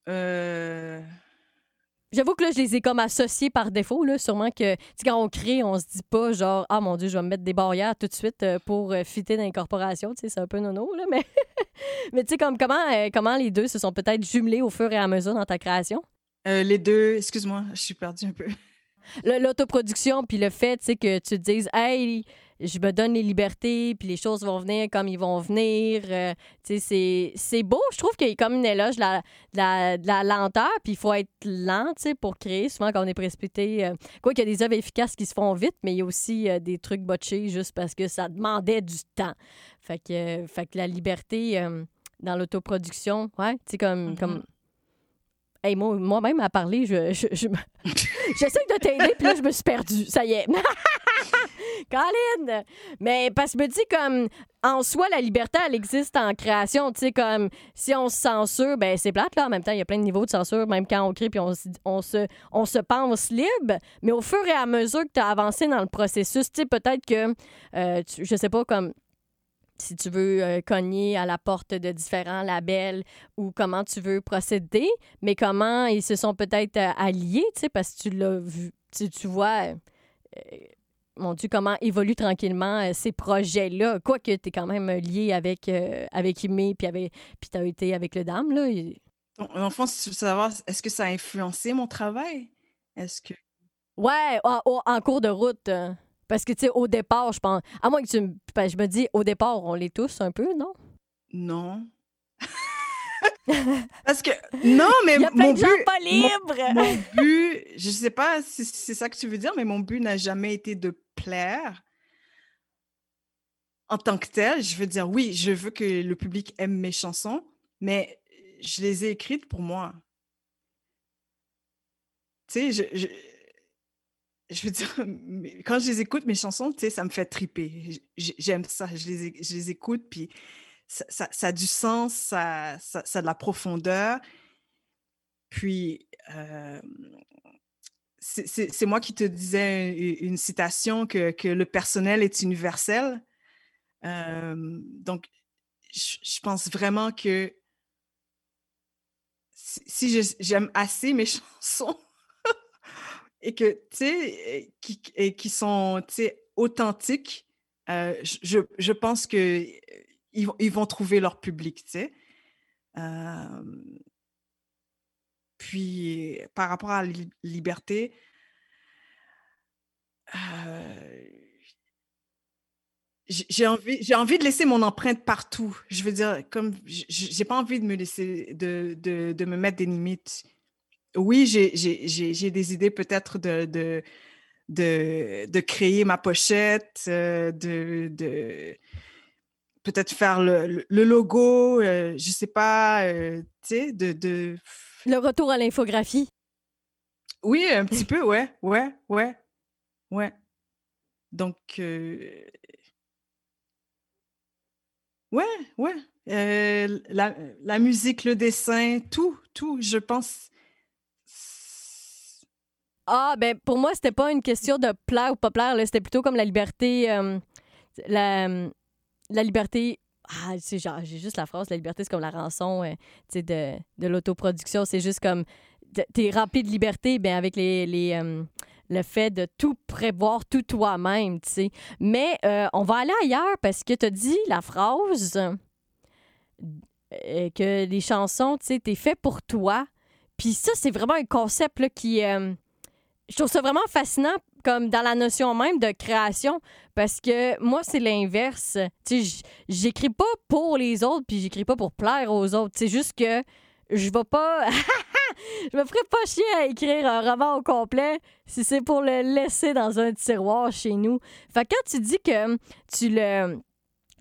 Euh... J'avoue que là, je les ai comme associés par défaut. Là. Sûrement que quand on crée, on se dit pas genre Ah mon Dieu, je vais me mettre des barrières tout de suite pour fitter dans l'incorporation. C'est un peu nono, là, mais, mais tu sais, comme, comment, comment les deux se sont peut-être jumelés au fur et à mesure dans ta création? Euh, les deux, excuse-moi, je suis perdue un peu. L'autoproduction, puis le fait que tu te dises, hey, je me donne les libertés, puis les choses vont venir comme ils vont venir. Euh, c'est beau. Je trouve qu'il y a comme une éloge de la, la, lenteur, puis il faut être lent pour créer. Souvent, quand on est précipité, euh, quoi qu'il y a des œuvres efficaces qui se font vite, mais il y a aussi des trucs botchés juste parce que ça demandait du temps. Fait que, fait que la liberté dans l'autoproduction, ouais, tu sais, comme, mm-hmm. comme moi-même, à parler, je, je, j'essaie de t'aider, puis là, je me suis perdue. Ça y est. Colin! Mais parce que je me dis, comme, en soi, la liberté, elle existe en création. Tu sais, comme, si on se censure, ben c'est plate, là. En même temps, il y a plein de niveaux de censure, même quand on crée, puis on, on, se, on se pense libre. Mais au fur et à mesure que tu as avancé dans le processus, tu sais, peut-être que, euh, je sais pas, comme, si tu veux euh, cogner à la porte de différents labels ou comment tu veux procéder, mais comment ils se sont peut-être euh, alliés, tu sais, parce que tu l'as vu, tu, vois, euh, mon Dieu, comment évoluent tranquillement ces projets-là, quoique tu es quand même lié avec, avec Ime, puis tu as été avec le Dame, là. En fond, si tu veux savoir, est-ce que ça a influencé mon travail? Est-ce que... Ouais, en, cours de route. Parce que, tu sais, au départ, je pense. À moins que tu me. Ben, je me dis, au départ, on l'est tous un peu, non? Non. Parce que. Non, mais. Il y a plein de gens pas libres! Mon, but, je sais pas si c'est ça que tu veux dire, mais mon but n'a jamais été de plaire en tant que tel. Je veux dire, oui, je veux que le public aime mes chansons, mais je les ai écrites pour moi. Tu sais, je je veux dire, quand je les écoute, mes chansons, tu sais, ça me fait triper. J'aime ça. Je les, je écoute, puis ça, a du sens, ça, a de la profondeur. Puis, euh, c'est moi qui te disais une, citation que, que, le personnel est universel. Euh, donc, je, pense vraiment que si j'aime assez mes chansons, et que, tu sais, qui, sont, tu sais, authentiques, euh, je, je, pense que ils, ils, vont trouver leur public, tu sais. puis, par rapport à la liberté, euh, j'ai envie, envie de laisser mon empreinte partout. Je veux dire, comme j'ai pas envie de me laisser, de, de, de me mettre des limites oui, j'ai des idées peut-être de, de, de, créer ma pochette, euh, de, de peut-être faire le, le logo, euh, je sais pas, euh, tu sais, de, de... Le retour à l'infographie. Oui, un petit peu, ouais, ouais, ouais, ouais. Donc, ouais, ouais. la, la musique, le dessin, tout, tout, je pense ah, ben pour moi, c'était pas une question de plaire ou pas plaire. C'était plutôt comme la liberté. Euh, la, la liberté. Ah, genre, j'ai juste la phrase, la liberté, c'est comme la rançon euh, de, de l'autoproduction. C'est juste comme. T'es rempli de liberté, ben avec les. les euh, le fait de tout prévoir tout toi-même, tu sais. Mais on va aller ailleurs parce que tu as dit la phrase que les chansons, tu sais, t'es fait pour toi. Puis ça, c'est vraiment un concept là, qui, je trouve ça vraiment fascinant comme dans la notion même de création parce que moi c'est l'inverse. Tu j'écris pas pour les autres puis j'écris pas pour plaire aux autres, c'est juste que je vais pas je me ferais pas chier à écrire un roman au complet si c'est pour le laisser dans un tiroir chez nous. Fait quand tu dis que tu le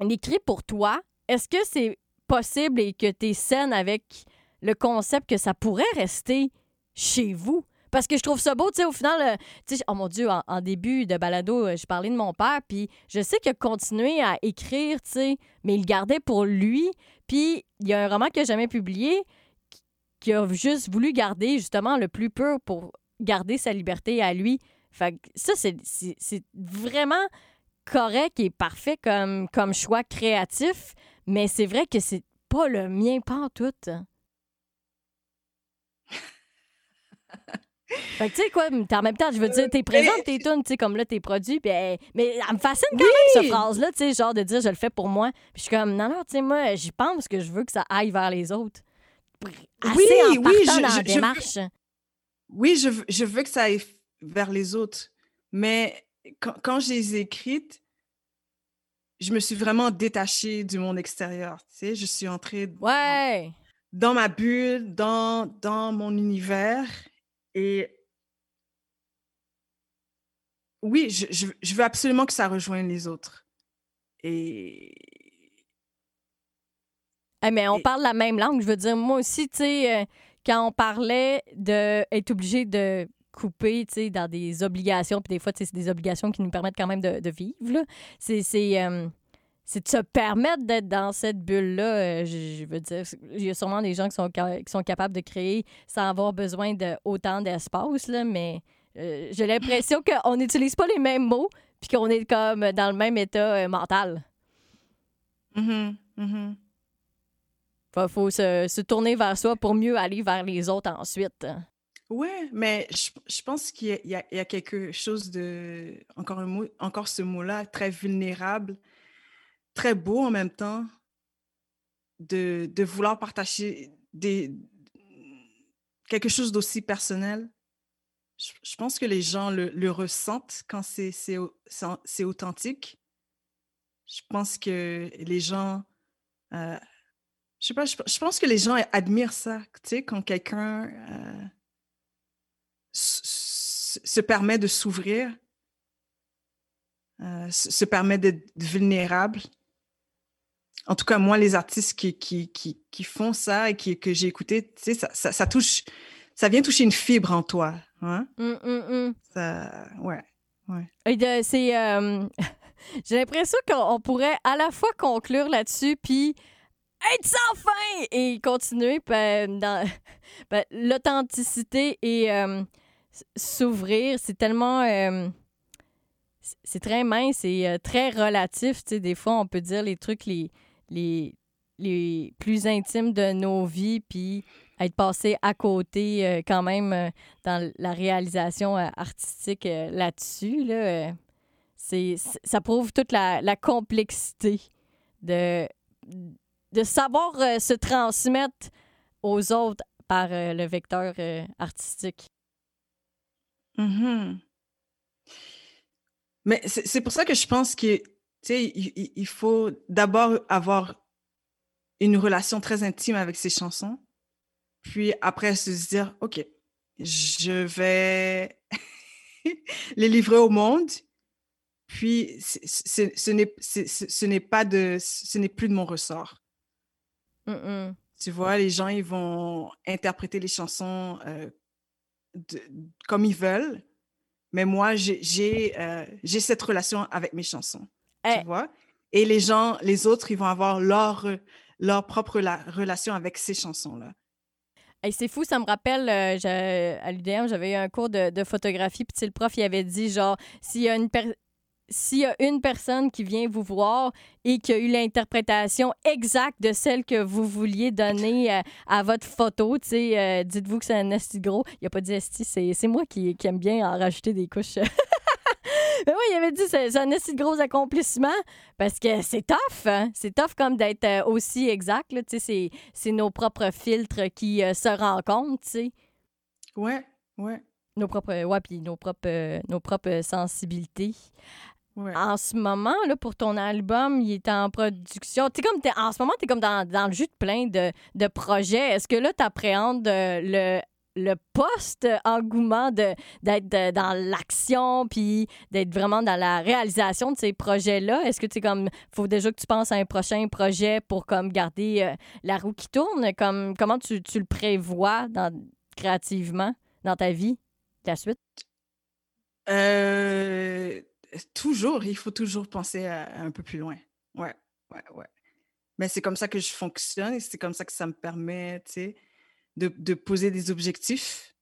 l'écris pour toi, est-ce que c'est possible et que tu es saine avec le concept que ça pourrait rester chez vous? Parce que je trouve ça beau, tu sais, au final, euh, tu sais, oh mon Dieu, en, début de balado, euh, je parlais de mon père, puis je sais qu'il a continué à écrire, tu sais, mais il gardait pour lui. Puis il y a un roman qu'il n'a jamais publié qui a juste voulu garder justement le plus pur pour garder sa liberté à lui. Fait que ça, c'est vraiment correct et parfait comme, comme choix créatif, mais c'est vrai que c'est pas le mien, pas en tout. Fait que tu sais quoi, en même temps, je veux dire, t'es présente tes tunes, tu sais, comme là, tes produits, mais elle me fascine quand même, cette phrase-là, tu sais, genre de dire je le fais pour moi. Puis je suis comme, non, non, tu sais, moi, j'y pense que je veux que ça aille vers les autres. Assez oui, en oui, je, dans la démarche. oui, je, je, veux que ça aille vers les autres. Mais quand, quand je les ai écrites, je me suis vraiment détachée du monde extérieur. Tu sais, je suis entrée ouais. dans, dans ma bulle, dans, dans mon univers. Et oui, je, je, veux absolument que ça rejoigne les autres. Et. Eh, mais on parle la même langue. Je veux dire, moi aussi, tu sais, euh, quand on parlait d'être obligé de couper, tu sais, dans des obligations, puis des fois, c'est des obligations qui nous permettent quand même de, de vivre, c'est. C'est de se permettre d'être dans cette bulle-là. Euh, je, veux dire, il y a sûrement des gens qui sont, qui sont capables de créer sans avoir besoin de autant d'espace, là, mais euh, j'ai l'impression qu'on n'utilise pas les mêmes mots puis qu'on est comme dans le même état euh, mental. Mm-hmm, mm-hmm. Faut, se, tourner vers soi pour mieux aller vers les autres ensuite. Oui, mais je, pense qu'il y, y, a quelque chose de, encore, un mot, encore ce mot-là, très vulnérable très beau en même temps de, vouloir partager quelque chose d'aussi personnel. je, pense que les gens le, ressentent quand c'est authentique. Je pense que les gens, euh, je sais pas, je, pense que les gens admirent ça, tu sais, quand quelqu'un euh, se permet de s'ouvrir, euh, se permet d'être vulnérable. En tout cas, moi, les artistes qui, qui, qui, font ça et qui, que j'ai écouté, tu sais, ça, ça, ça touche, ça vient toucher une fibre en toi. Hein? Hum, hum, hum. Ça, ouais, ouais. C'est, euh, j'ai l'impression qu'on pourrait à la fois conclure là-dessus, puis être sans fin et continuer ben, dans ben, l'authenticité et euh, s'ouvrir. C'est tellement. Euh, c'est très mince et très relatif. Tu sais, des fois, on peut dire les trucs les, les, les plus intimes de nos vies, puis être passé à côté euh, quand même euh, dans la réalisation euh, artistique là-dessus. Là, c'est, ça prouve toute la, complexité de, de savoir se transmettre aux autres par le vecteur artistique. Mm-hmm. Mais c'est, pour ça que je pense que il, il faut d'abord avoir une relation très intime avec ses chansons puis après, se dire, OK, je vais les livrer au monde. Puis ce n'est pas de, ce n'est plus de mon ressort. Tu vois, les gens, ils vont interpréter les chansons euh, comme ils veulent. Mais moi, j'ai euh, j'ai cette relation avec mes chansons. Tu eh. vois? Et les gens, les autres, ils vont avoir leur, leur propre relation avec ces chansons-là c'est fou, ça me rappelle, euh, à l'UDM, j'avais eu un cours de, photographie, puis le prof, il avait dit, genre, s'il y a une s'il y a une personne qui vient vous voir et qui a eu l'interprétation exacte de celle que vous vouliez donner euh, à, votre photo, euh, dites-vous que c'est un esti gros. Il a pas dit esti, c'est moi qui, qui aime bien en rajouter des couches. Mais oui, il avait dit c'est un assez gros accomplissement parce que c'est tough. Hein. C'est tough comme d'être euh, aussi exact. C'est nos propres filtres qui euh, se rencontrent. sais. Ouais, ouais. Nos propres, ouais, puis nos propres, euh, nos propres sensibilités. En ce moment, là, pour ton album, il est en production. Es comme en ce moment, tu es comme dans, dans, le jus de plein de, de projets. Est-ce que là, tu appréhendes le le post-engouement d'être dans l'action puis d'être vraiment dans la réalisation de ces projets-là? Est-ce que tu comme faut déjà que tu penses à un prochain projet pour comme garder euh, la roue qui tourne? Comme, comment tu, le prévois créativement dans ta vie, la suite? Euh, toujours, il faut toujours penser un peu plus loin. Ouais, ouais, ouais. Mais c'est comme ça que je fonctionne et c'est comme ça que ça me permet, tu sais, de, poser des objectifs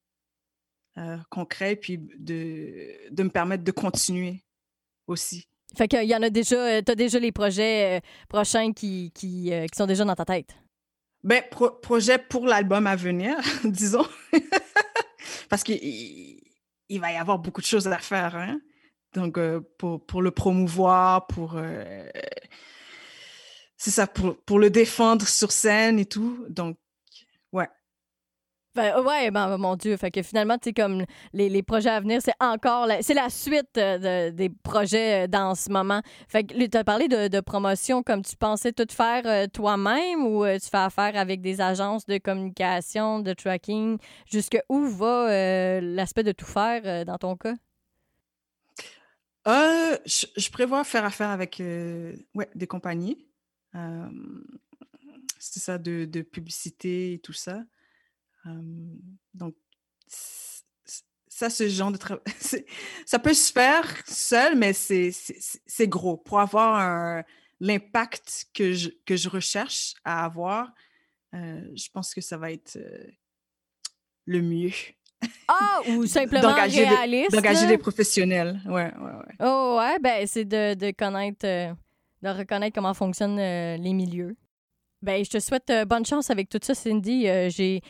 euh, concrets, puis de, de me permettre de continuer aussi. Fait qu'il y en a déjà, euh, tu as déjà les projets euh, prochains qui, qui, qui, sont déjà dans ta tête? Ben, projet pour l'album à venir, disons. Parce qu'il il va y avoir beaucoup de choses à faire. Hein? Donc, pour, pour, le promouvoir, pour. c'est ça, pour, pour le défendre sur scène et tout. Donc. Ben, ouais, ben, mon Dieu. Fait que finalement, tu comme les, les, projets à venir, c'est encore la, c'est la suite euh, des projets euh, dans ce moment. Fait que tu as parlé de, de, promotion comme tu pensais tout faire euh, toi-même ou tu fais affaire avec des agences de communication, de tracking? Jusque où va l'aspect de tout faire dans ton cas? Je, prévois faire affaire avec ouais, des compagnies. c'est ça, de, de publicité et tout ça donc, ça, ce genre de travail, ça peut se faire seul, mais c'est gros. Pour avoir l'impact que je, que je recherche à avoir, je pense que ça va être le mieux. Ah, ou simplement réaliste. D'engager des professionnels. Ouais, ouais, ouais. Oh, ouais, ben, c'est de, de, connaître, de reconnaître comment fonctionnent les milieux. Ben, je te souhaite euh, bonne chance avec tout ça, Cindy. Euh, j'ai,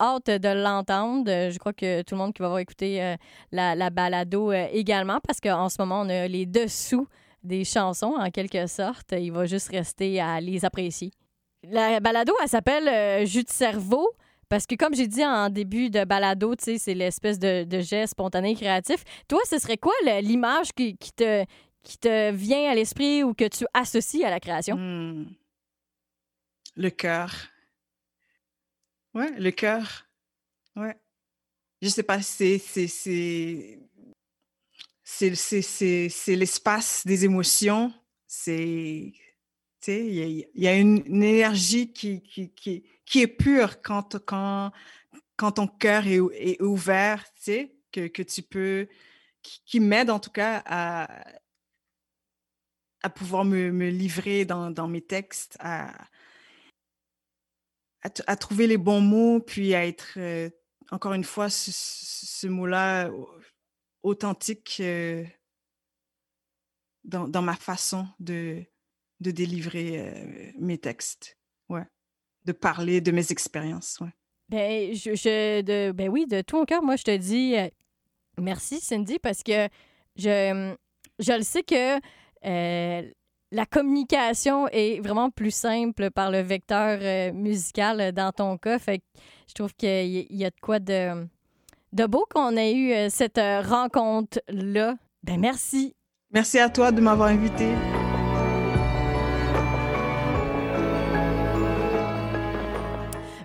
hâte de l'entendre. Je crois que tout le monde qui va avoir écouté euh, la, la, balado également, parce qu'en ce moment, on a les dessous des chansons, en quelque sorte. Il va juste rester à les apprécier. La balado, elle s'appelle Jus de cerveau Parce que comme j'ai dit en début de balado, c'est l'espèce de, geste spontané créatif. Toi, ce serait quoi l'image qui, qui, te, qui te vient à l'esprit ou que tu associes à la création? Hmm. Le cœur. Ouais, le cœur. Ouais. Je sais pas, c'est c'est l'espace des émotions. C'est il y, a une, énergie qui, qui, qui, qui, est pure quand, quand, quand ton cœur est, est ouvert, que, que tu peux, qui, m'aide en tout cas à, à pouvoir me, me livrer dans, dans, mes textes, à, à, trouver les bons mots, puis à être, euh, encore une fois, ce, mot-là authentique euh, dans, ma façon de, de délivrer euh, mes textes, ouais, de parler de mes expériences, ouais. Ben, je, de, ben oui, de tout mon cœur, moi, je te dis merci, Cindy, parce que je, je le sais que la communication est vraiment plus simple par le vecteur musical dans ton cas. Fait que je trouve qu'il y a de quoi de, de beau qu'on ait eu cette rencontre-là. Ben merci. Merci à toi de m'avoir invité.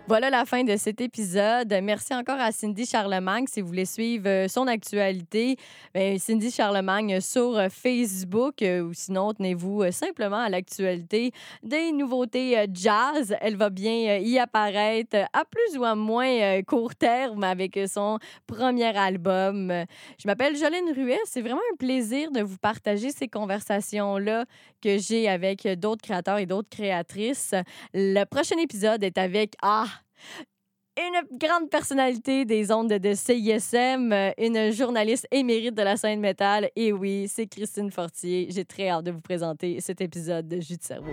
Voilà la fin de cet épisode. Merci encore à Cindy Charlemagne. Si vous voulez suivre euh, son actualité, ben, Cindy Charlemagne sur euh, Facebook euh, ou sinon, tenez-vous simplement à l'actualité des nouveautés jazz. Elle va bien y apparaître à plus ou à moins court terme avec son premier album. Je m'appelle Jolene Ruet. C'est vraiment un plaisir de vous partager ces conversations-là que j'ai avec d'autres créateurs et d'autres créatrices. Le prochain épisode est avec Ah, une grande personnalité des ondes de CISM, une journaliste émérite de la scène métal. Et oui, c'est Christine Fortier. J'ai très hâte de vous présenter cet épisode de Jus de cerveau.